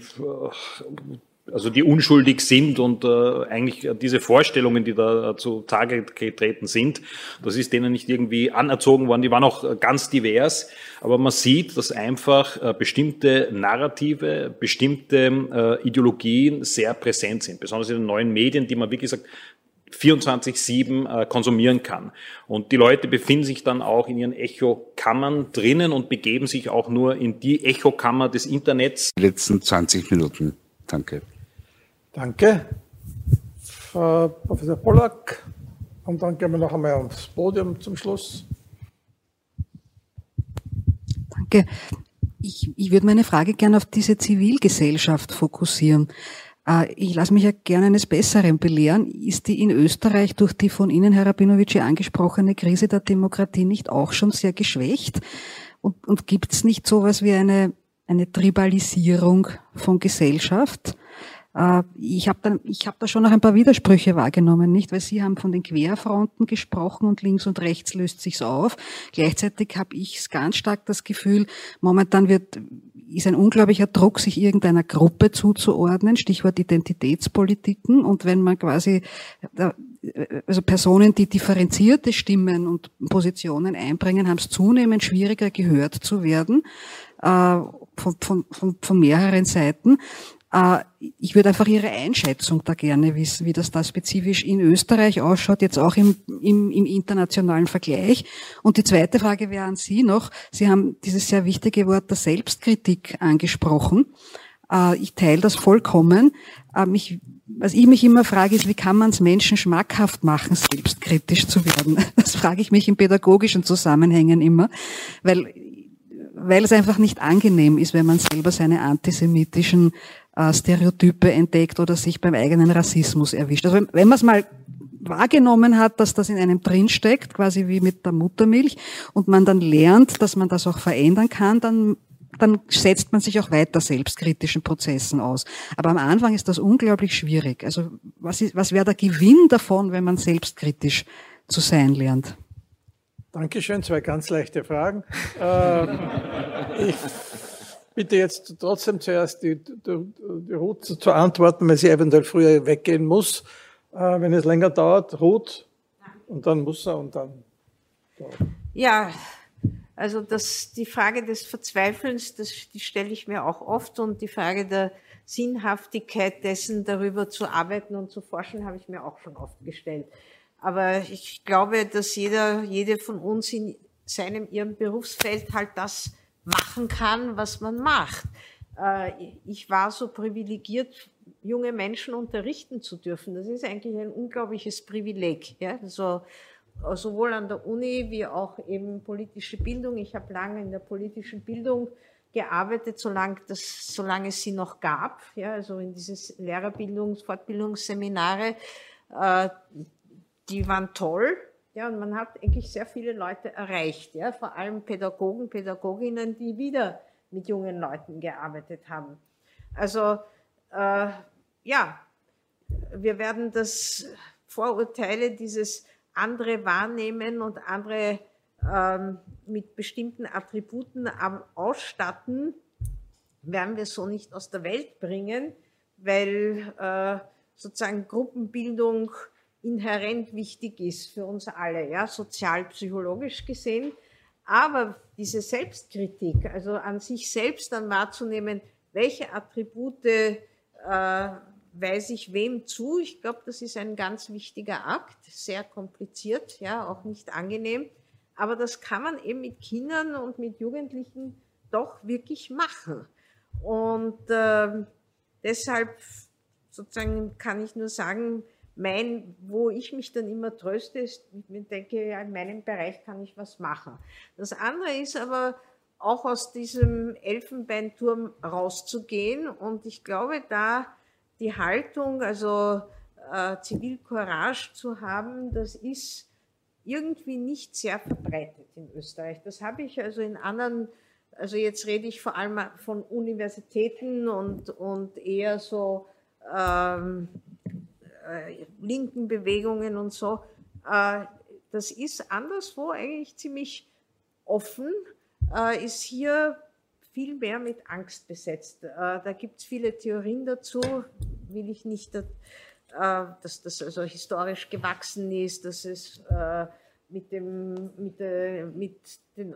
also die unschuldig sind und äh, eigentlich diese Vorstellungen, die da äh, zu Tage getreten sind, das ist denen nicht irgendwie anerzogen worden. Die waren auch äh, ganz divers, aber man sieht, dass einfach äh, bestimmte Narrative, bestimmte äh, Ideologien sehr präsent sind, besonders in den neuen Medien, die man, wie gesagt, 24-7 äh, konsumieren kann. Und die Leute befinden sich dann auch in ihren Echokammern drinnen und begeben sich auch nur in die Echokammer des Internets. Die letzten 20 Minuten. Danke. Danke, Frau Professor Pollack. Und dann gehen wir noch einmal ans Podium zum Schluss. Danke. Ich, ich würde meine Frage gerne auf diese Zivilgesellschaft fokussieren. Äh, ich lasse mich ja gerne eines Besseren belehren. Ist die in Österreich durch die von Ihnen, Herr Rabinowitsch, angesprochene Krise der Demokratie nicht auch schon sehr geschwächt? Und, und gibt es nicht sowas wie eine, eine Tribalisierung von Gesellschaft? Äh, ich habe da, ich hab da schon noch ein paar Widersprüche wahrgenommen, nicht? Weil Sie haben von den Querfronten gesprochen und links und rechts löst sich's auf. Gleichzeitig habe ich ganz stark das Gefühl, momentan wird ist ein unglaublicher Druck, sich irgendeiner Gruppe zuzuordnen, Stichwort Identitätspolitiken. Und wenn man quasi, also Personen, die differenzierte Stimmen und Positionen einbringen, haben es zunehmend schwieriger gehört zu werden, äh, von, von, von mehreren Seiten. Äh, ich würde einfach Ihre Einschätzung da gerne wissen, wie das da spezifisch in Österreich ausschaut, jetzt auch im, im, im internationalen Vergleich. Und die zweite Frage wäre an Sie noch. Sie haben dieses sehr wichtige Wort der Selbstkritik angesprochen. Äh, ich teile das vollkommen. Äh, was ich mich immer frage, ist, wie kann man es Menschen schmackhaft machen, selbstkritisch zu werden? Das frage ich mich in pädagogischen Zusammenhängen immer, weil weil es einfach nicht angenehm ist, wenn man selber seine antisemitischen äh, Stereotype entdeckt oder sich beim eigenen Rassismus erwischt. Also wenn, wenn man es mal wahrgenommen hat, dass das in einem drinsteckt, quasi wie mit der Muttermilch, und man dann lernt, dass man das auch verändern kann, dann dann setzt man sich auch weiter selbstkritischen Prozessen aus. Aber am Anfang ist das unglaublich schwierig. Also was, ist, was wäre der Gewinn davon, wenn man selbstkritisch zu sein lernt? Dankeschön, zwei ganz leichte Fragen. Ähm, ich bitte jetzt trotzdem zuerst die, die, die Ruth zu antworten, weil sie eventuell früher weggehen muss, äh, wenn es länger dauert. Ruth, und dann muss er und dann. Ja, also das, die Frage des Verzweifelns, das, die stelle ich mir auch oft und die Frage der Sinnhaftigkeit dessen, darüber zu arbeiten und zu forschen, habe ich mir auch schon oft gestellt. Aber ich glaube, dass jeder, jede von uns in seinem, ihrem Berufsfeld halt das machen kann, was man macht. Äh, ich war so privilegiert, junge Menschen unterrichten zu dürfen. Das ist eigentlich ein unglaubliches Privileg. Ja? Also, sowohl an der Uni wie auch eben politische Bildung. Ich habe lange in der politischen Bildung gearbeitet, solange, das, solange es sie noch gab, ja, also in dieses Lehrerbildungs-, Fortbildungsseminare. Äh, die waren toll. Ja, und man hat eigentlich sehr viele Leute erreicht, ja, vor allem Pädagogen, Pädagoginnen, die wieder mit jungen Leuten gearbeitet haben. Also, äh, ja, wir werden das Vorurteile, dieses andere wahrnehmen und andere ähm, mit bestimmten Attributen ausstatten, werden wir so nicht aus der Welt bringen, weil äh, sozusagen Gruppenbildung inhärent wichtig ist für uns alle, ja, sozialpsychologisch gesehen. Aber diese Selbstkritik, also an sich selbst dann wahrzunehmen, welche Attribute äh, weise ich wem zu, ich glaube, das ist ein ganz wichtiger Akt, sehr kompliziert, ja, auch nicht angenehm. Aber das kann man eben mit Kindern und mit Jugendlichen doch wirklich machen. Und äh, deshalb sozusagen kann ich nur sagen, mein, wo ich mich dann immer tröste, ist, ich denke, ja, in meinem Bereich kann ich was machen. Das andere ist aber auch aus diesem Elfenbeinturm rauszugehen und ich glaube, da die Haltung, also äh, Zivilcourage zu haben, das ist irgendwie nicht sehr verbreitet in Österreich. Das habe ich also in anderen, also jetzt rede ich vor allem von Universitäten und, und eher so ähm, äh, linken Bewegungen und so, äh, das ist anderswo eigentlich ziemlich offen, äh, ist hier viel mehr mit Angst besetzt. Äh, da gibt es viele Theorien dazu, will ich nicht, dass, äh, dass das also historisch gewachsen ist, dass es äh, mit, dem, mit, der, mit den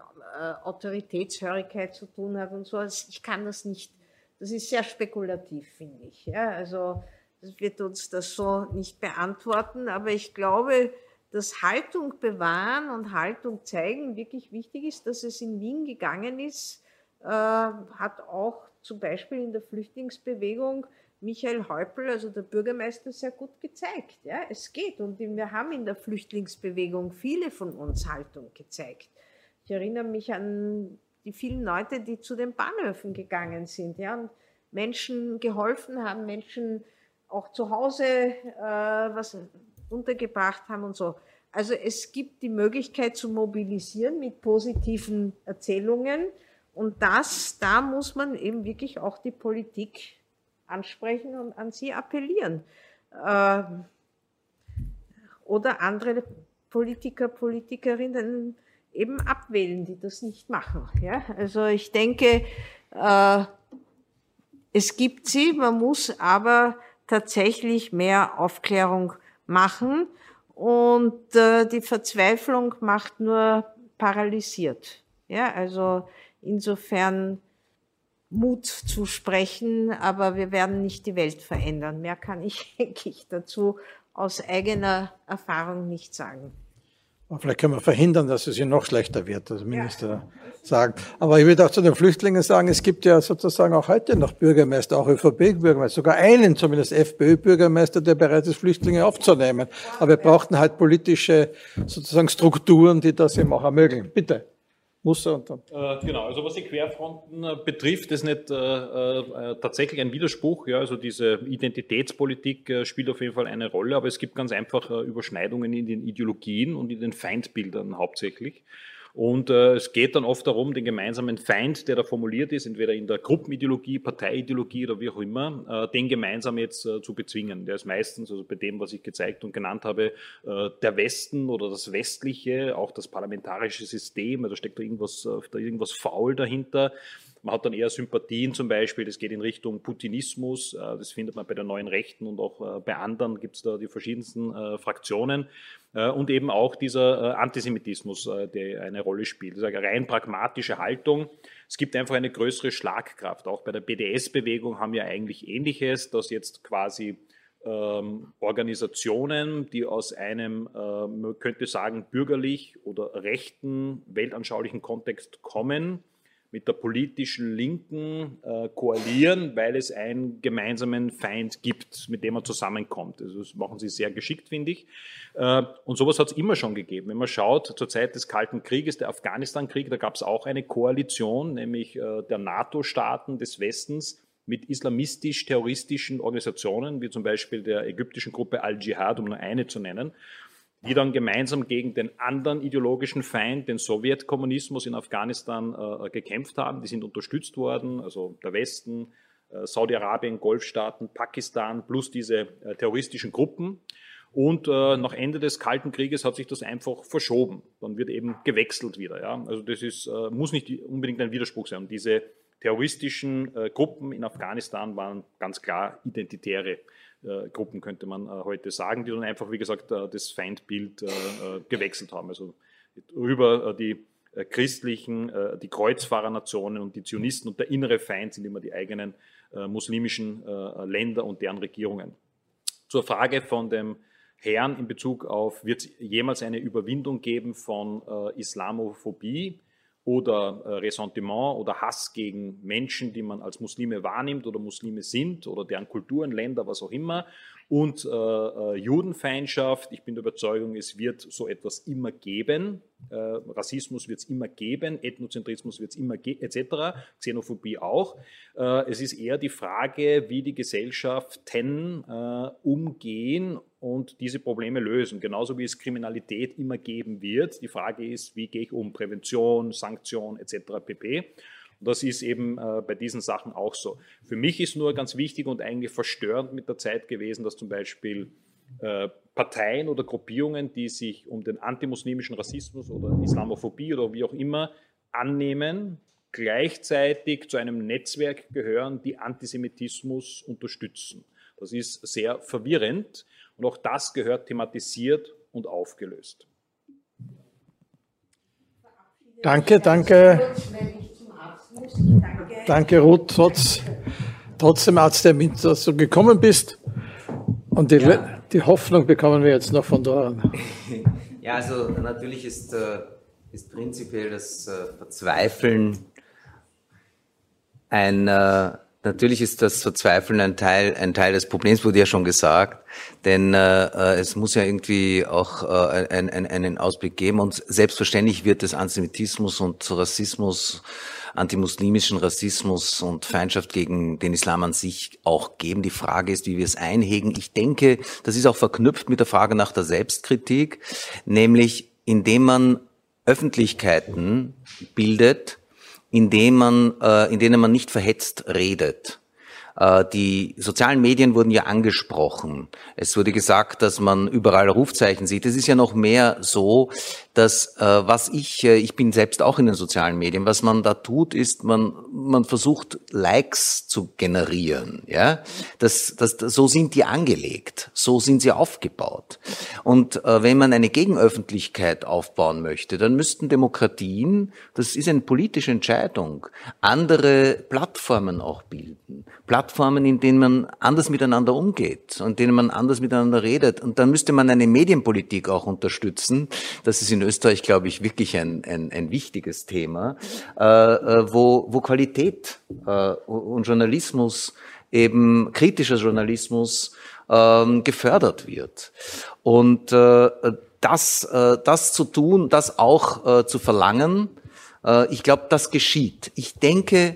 Autoritätshörigkeit zu tun hat und so. Also ich kann das nicht, das ist sehr spekulativ, finde ich. Ja, also wird uns das so nicht beantworten, aber ich glaube, dass Haltung bewahren und Haltung zeigen wirklich wichtig ist, dass es in Wien gegangen ist, äh, hat auch zum Beispiel in der Flüchtlingsbewegung Michael Häupl, also der Bürgermeister, sehr gut gezeigt. Ja, es geht und wir haben in der Flüchtlingsbewegung viele von uns Haltung gezeigt. Ich erinnere mich an die vielen Leute, die zu den Bahnhöfen gegangen sind ja, und Menschen geholfen haben, Menschen auch zu Hause äh, was untergebracht haben und so. Also es gibt die Möglichkeit zu mobilisieren mit positiven Erzählungen und das, da muss man eben wirklich auch die Politik ansprechen und an sie appellieren. Äh, oder andere Politiker, Politikerinnen eben abwählen, die das nicht machen. Ja? Also ich denke, äh, es gibt sie, man muss aber tatsächlich mehr Aufklärung machen und äh, die Verzweiflung macht nur paralysiert. Ja, also insofern Mut zu sprechen, aber wir werden nicht die Welt verändern. Mehr kann ich, denke ich, dazu aus eigener Erfahrung nicht sagen. Vielleicht können wir verhindern, dass es hier noch schlechter wird, das Minister ja. sagen. Aber ich würde auch zu den Flüchtlingen sagen, es gibt ja sozusagen auch heute noch Bürgermeister, auch ÖVP-Bürgermeister, sogar einen zumindest FPÖ-Bürgermeister, der bereit ist, Flüchtlinge aufzunehmen. Aber wir brauchten halt politische sozusagen Strukturen, die das eben auch ermöglichen. Bitte. Muss er und dann. Äh, genau, also was die Querfronten äh, betrifft, ist nicht äh, tatsächlich ein Widerspruch. Ja, also diese Identitätspolitik spielt auf jeden Fall eine Rolle, aber es gibt ganz einfach Überschneidungen in den Ideologien und in den Feindbildern hauptsächlich. Und äh, es geht dann oft darum, den gemeinsamen Feind, der da formuliert ist, entweder in der Gruppenideologie, Parteiideologie oder wie auch immer, äh, den gemeinsam jetzt äh, zu bezwingen. Der ist meistens, also bei dem, was ich gezeigt und genannt habe, äh, der Westen oder das westliche, auch das parlamentarische System, also steckt da irgendwas, äh, da irgendwas faul dahinter. Man hat dann eher Sympathien zum Beispiel, das geht in Richtung Putinismus, äh, das findet man bei der neuen Rechten und auch äh, bei anderen gibt es da die verschiedensten äh, Fraktionen und eben auch dieser Antisemitismus, der eine Rolle spielt. Das ist eine rein pragmatische Haltung. Es gibt einfach eine größere Schlagkraft. Auch bei der BDS-Bewegung haben wir eigentlich Ähnliches, dass jetzt quasi ähm, Organisationen, die aus einem, man könnte sagen, bürgerlich oder rechten, weltanschaulichen Kontext kommen, mit der politischen Linken äh, koalieren, weil es einen gemeinsamen Feind gibt, mit dem man zusammenkommt. Also das machen sie sehr geschickt, finde ich. Äh, und sowas hat es immer schon gegeben. Wenn man schaut, zur Zeit des Kalten Krieges, der Afghanistan-Krieg, da gab es auch eine Koalition, nämlich äh, der NATO-Staaten des Westens mit islamistisch-terroristischen Organisationen, wie zum Beispiel der ägyptischen Gruppe Al-Jihad, um nur eine zu nennen die dann gemeinsam gegen den anderen ideologischen Feind, den Sowjetkommunismus in Afghanistan, äh, gekämpft haben. Die sind unterstützt worden, also der Westen, äh, Saudi-Arabien, Golfstaaten, Pakistan plus diese äh, terroristischen Gruppen. Und äh, nach Ende des Kalten Krieges hat sich das einfach verschoben. Dann wird eben gewechselt wieder. Ja? Also das ist, äh, muss nicht unbedingt ein Widerspruch sein. diese terroristischen äh, Gruppen in Afghanistan waren ganz klar identitäre äh, Gruppen, könnte man äh, heute sagen, die dann einfach, wie gesagt, äh, das Feindbild gewechselt haben. Also über die christlichen, die Kreuzfahrernationen und die Zionisten und der innere Feind sind immer die eigenen muslimischen Länder und deren Regierungen. Zur Frage von dem Herrn in Bezug auf, wird es jemals eine Überwindung geben von Islamophobie? Oder äh, Ressentiment oder Hass gegen Menschen, die man als Muslime wahrnimmt oder Muslime sind oder deren Kulturen, Länder, was auch immer. Und äh, äh, Judenfeindschaft, ich bin der Überzeugung, es wird so etwas immer geben. Äh, Rassismus wird es immer geben, Ethnozentrismus wird es immer geben, etc., Xenophobie auch. Äh, es ist eher die Frage, wie die Gesellschaften äh, umgehen und diese Probleme lösen. Genauso wie es Kriminalität immer geben wird. Die Frage ist, wie gehe ich um? Prävention, Sanktion etc. pp. Und das ist eben äh, bei diesen Sachen auch so. Für mich ist nur ganz wichtig und eigentlich verstörend mit der Zeit gewesen, dass zum Beispiel äh, Parteien oder Gruppierungen, die sich um den antimuslimischen Rassismus oder Islamophobie oder wie auch immer annehmen, gleichzeitig zu einem Netzwerk gehören, die Antisemitismus unterstützen. Das ist sehr verwirrend. Und auch das gehört thematisiert und aufgelöst. Danke, danke. Danke, Ruth, trotz, trotzdem Arzttermin, dass du gekommen bist. Und die, ja. die Hoffnung bekommen wir jetzt noch von Doran. Ja, also natürlich ist, äh, ist prinzipiell das äh, Verzweifeln ein äh, Natürlich ist das Verzweifeln ein Teil, ein Teil des Problems, wurde ja schon gesagt, denn äh, äh es muss ja irgendwie auch äh, ein, ein, einen Ausblick geben und selbstverständlich wird es Antisemitismus und Rassismus, antimuslimischen Rassismus und Feindschaft gegen den Islam an sich auch geben. Die Frage ist, wie wir es einhegen. Ich denke, das ist auch verknüpft mit der Frage nach der Selbstkritik, nämlich indem man Öffentlichkeiten bildet, indem man, äh, in denen man nicht verhetzt redet. Äh, die sozialen Medien wurden ja angesprochen. Es wurde gesagt, dass man überall Rufzeichen sieht. Es ist ja noch mehr so, dass äh, was ich, äh, ich bin selbst auch in den sozialen Medien, was man da tut, ist, man, man versucht Likes zu generieren. Ja, das, das, so sind die angelegt, so sind sie aufgebaut. Und wenn man eine Gegenöffentlichkeit aufbauen möchte, dann müssten Demokratien, das ist eine politische Entscheidung, andere Plattformen auch bilden. Plattformen, in denen man anders miteinander umgeht und in denen man anders miteinander redet. Und dann müsste man eine Medienpolitik auch unterstützen. Das ist in Österreich, glaube ich, wirklich ein, ein, ein wichtiges Thema, äh, äh wo, wo Qualität äh, und Journalismus, eben kritischer Journalismus, äh, gefördert wird. Und äh, das, äh, das zu tun, das auch zu verlangen, ich glaube, das geschieht. Ich denke,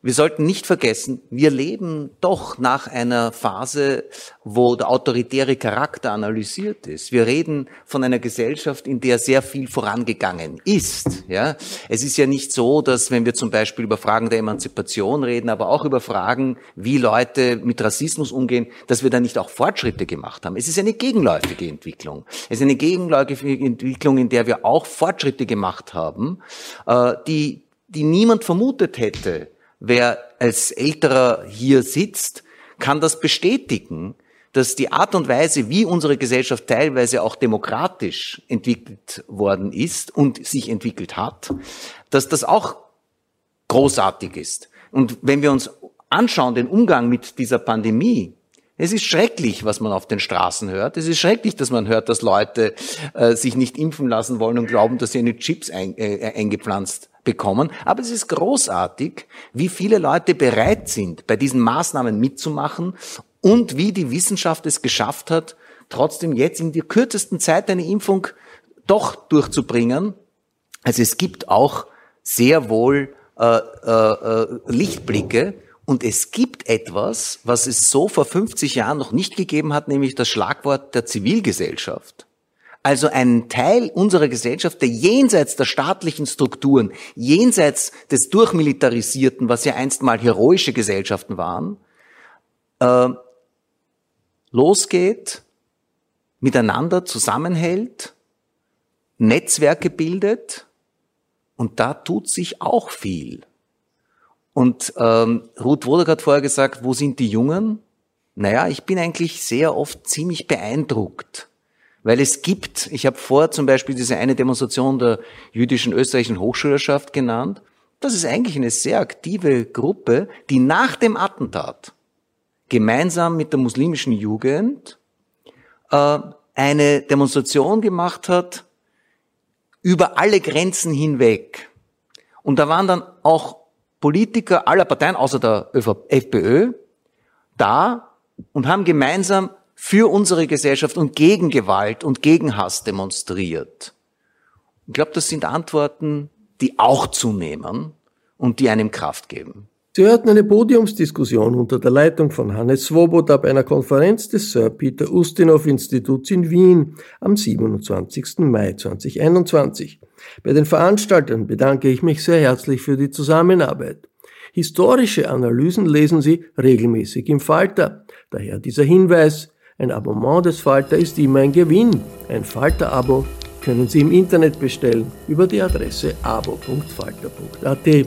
wir sollten nicht vergessen, wir leben doch nach einer Phase, wo der autoritäre Charakter analysiert ist. Wir reden von einer Gesellschaft, in der sehr viel vorangegangen ist. Ja, es ist ja nicht so, dass wenn wir zum Beispiel über Fragen der Emanzipation reden, aber auch über Fragen, wie Leute mit Rassismus umgehen, dass wir da nicht auch Fortschritte gemacht haben. Es ist eine gegenläufige Entwicklung. Es ist eine gegenläufige Entwicklung, in der wir auch Fortschritte gemacht haben, äh, die die niemand vermutet hätte wer als Älterer hier sitzt, kann das bestätigen, dass die Art und Weise, wie unsere Gesellschaft teilweise auch demokratisch entwickelt worden ist und sich entwickelt hat, dass das auch großartig ist. Und wenn wir uns anschauen, den Umgang mit dieser Pandemie, es ist schrecklich, was man auf den Straßen hört. Es ist schrecklich, dass man hört, dass Leute äh, sich nicht impfen lassen wollen und glauben, dass sie eine Chips ein, äh, eingepflanzt bekommen. Aber es ist großartig, wie viele Leute bereit sind, bei diesen Maßnahmen mitzumachen und wie die Wissenschaft es geschafft hat, trotzdem jetzt in der kürzesten Zeit eine Impfung doch durchzubringen. Also es gibt auch sehr wohl äh, äh, äh Lichtblicke und es gibt etwas, was es so vor 50 Jahren noch nicht gegeben hat, nämlich das Schlagwort der Zivilgesellschaft. Also ein Teil unserer Gesellschaft, der jenseits der staatlichen Strukturen, jenseits des Durchmilitarisierten, was ja einst mal heroische Gesellschaften waren, äh, losgeht, miteinander zusammenhält, Netzwerke bildet und da tut sich auch viel. Und ähm, Ruth Wodak hat vorher gesagt, wo sind die Jungen? Naja, ich bin eigentlich sehr oft ziemlich beeindruckt weil es gibt, ich habe vor zum Beispiel diese eine Demonstration der jüdischen österreichischen Hochschulerschaft genannt, das ist eigentlich eine sehr aktive Gruppe, die nach dem Attentat gemeinsam mit der muslimischen Jugend äh, eine Demonstration gemacht hat über alle Grenzen hinweg. Und da waren dann auch Politiker aller Parteien, außer der FPÖ, da und haben gemeinsam für unsere Gesellschaft und gegen Gewalt und gegen Hass demonstriert. Ich glaube, das sind Antworten, die auch zunehmen und die einem Kraft geben. Sie hörten eine Podiumsdiskussion unter der Leitung von Hannes Swoboda bei einer Konferenz des Sir Peter Ustinov Instituts in Wien am 27. Mai 2021. Bei den Veranstaltern bedanke ich mich sehr herzlich für die Zusammenarbeit. Historische Analysen lesen Sie regelmäßig im Falter. Daher dieser Hinweis, ein Abonnement des Falter ist immer ein Gewinn. Ein Falter-Abo können Sie im Internet bestellen über die Adresse abo.falter.at.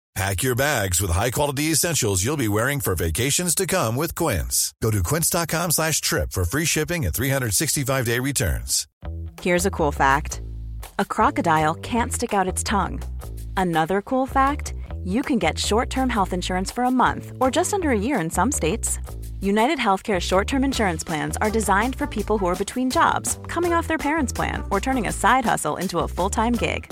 Pack your bags with high-quality essentials you'll be wearing for vacations to come with Quince. Go to quince.com slash trip for free shipping and 365-day returns. Here's a cool fact. A crocodile can't stick out its tongue. Another cool fact, you can get short-term health insurance for a month or just under a year in some states. United Healthcare short-term insurance plans are designed for people who are between jobs, coming off their parents' plan, or turning a side hustle into a full-time gig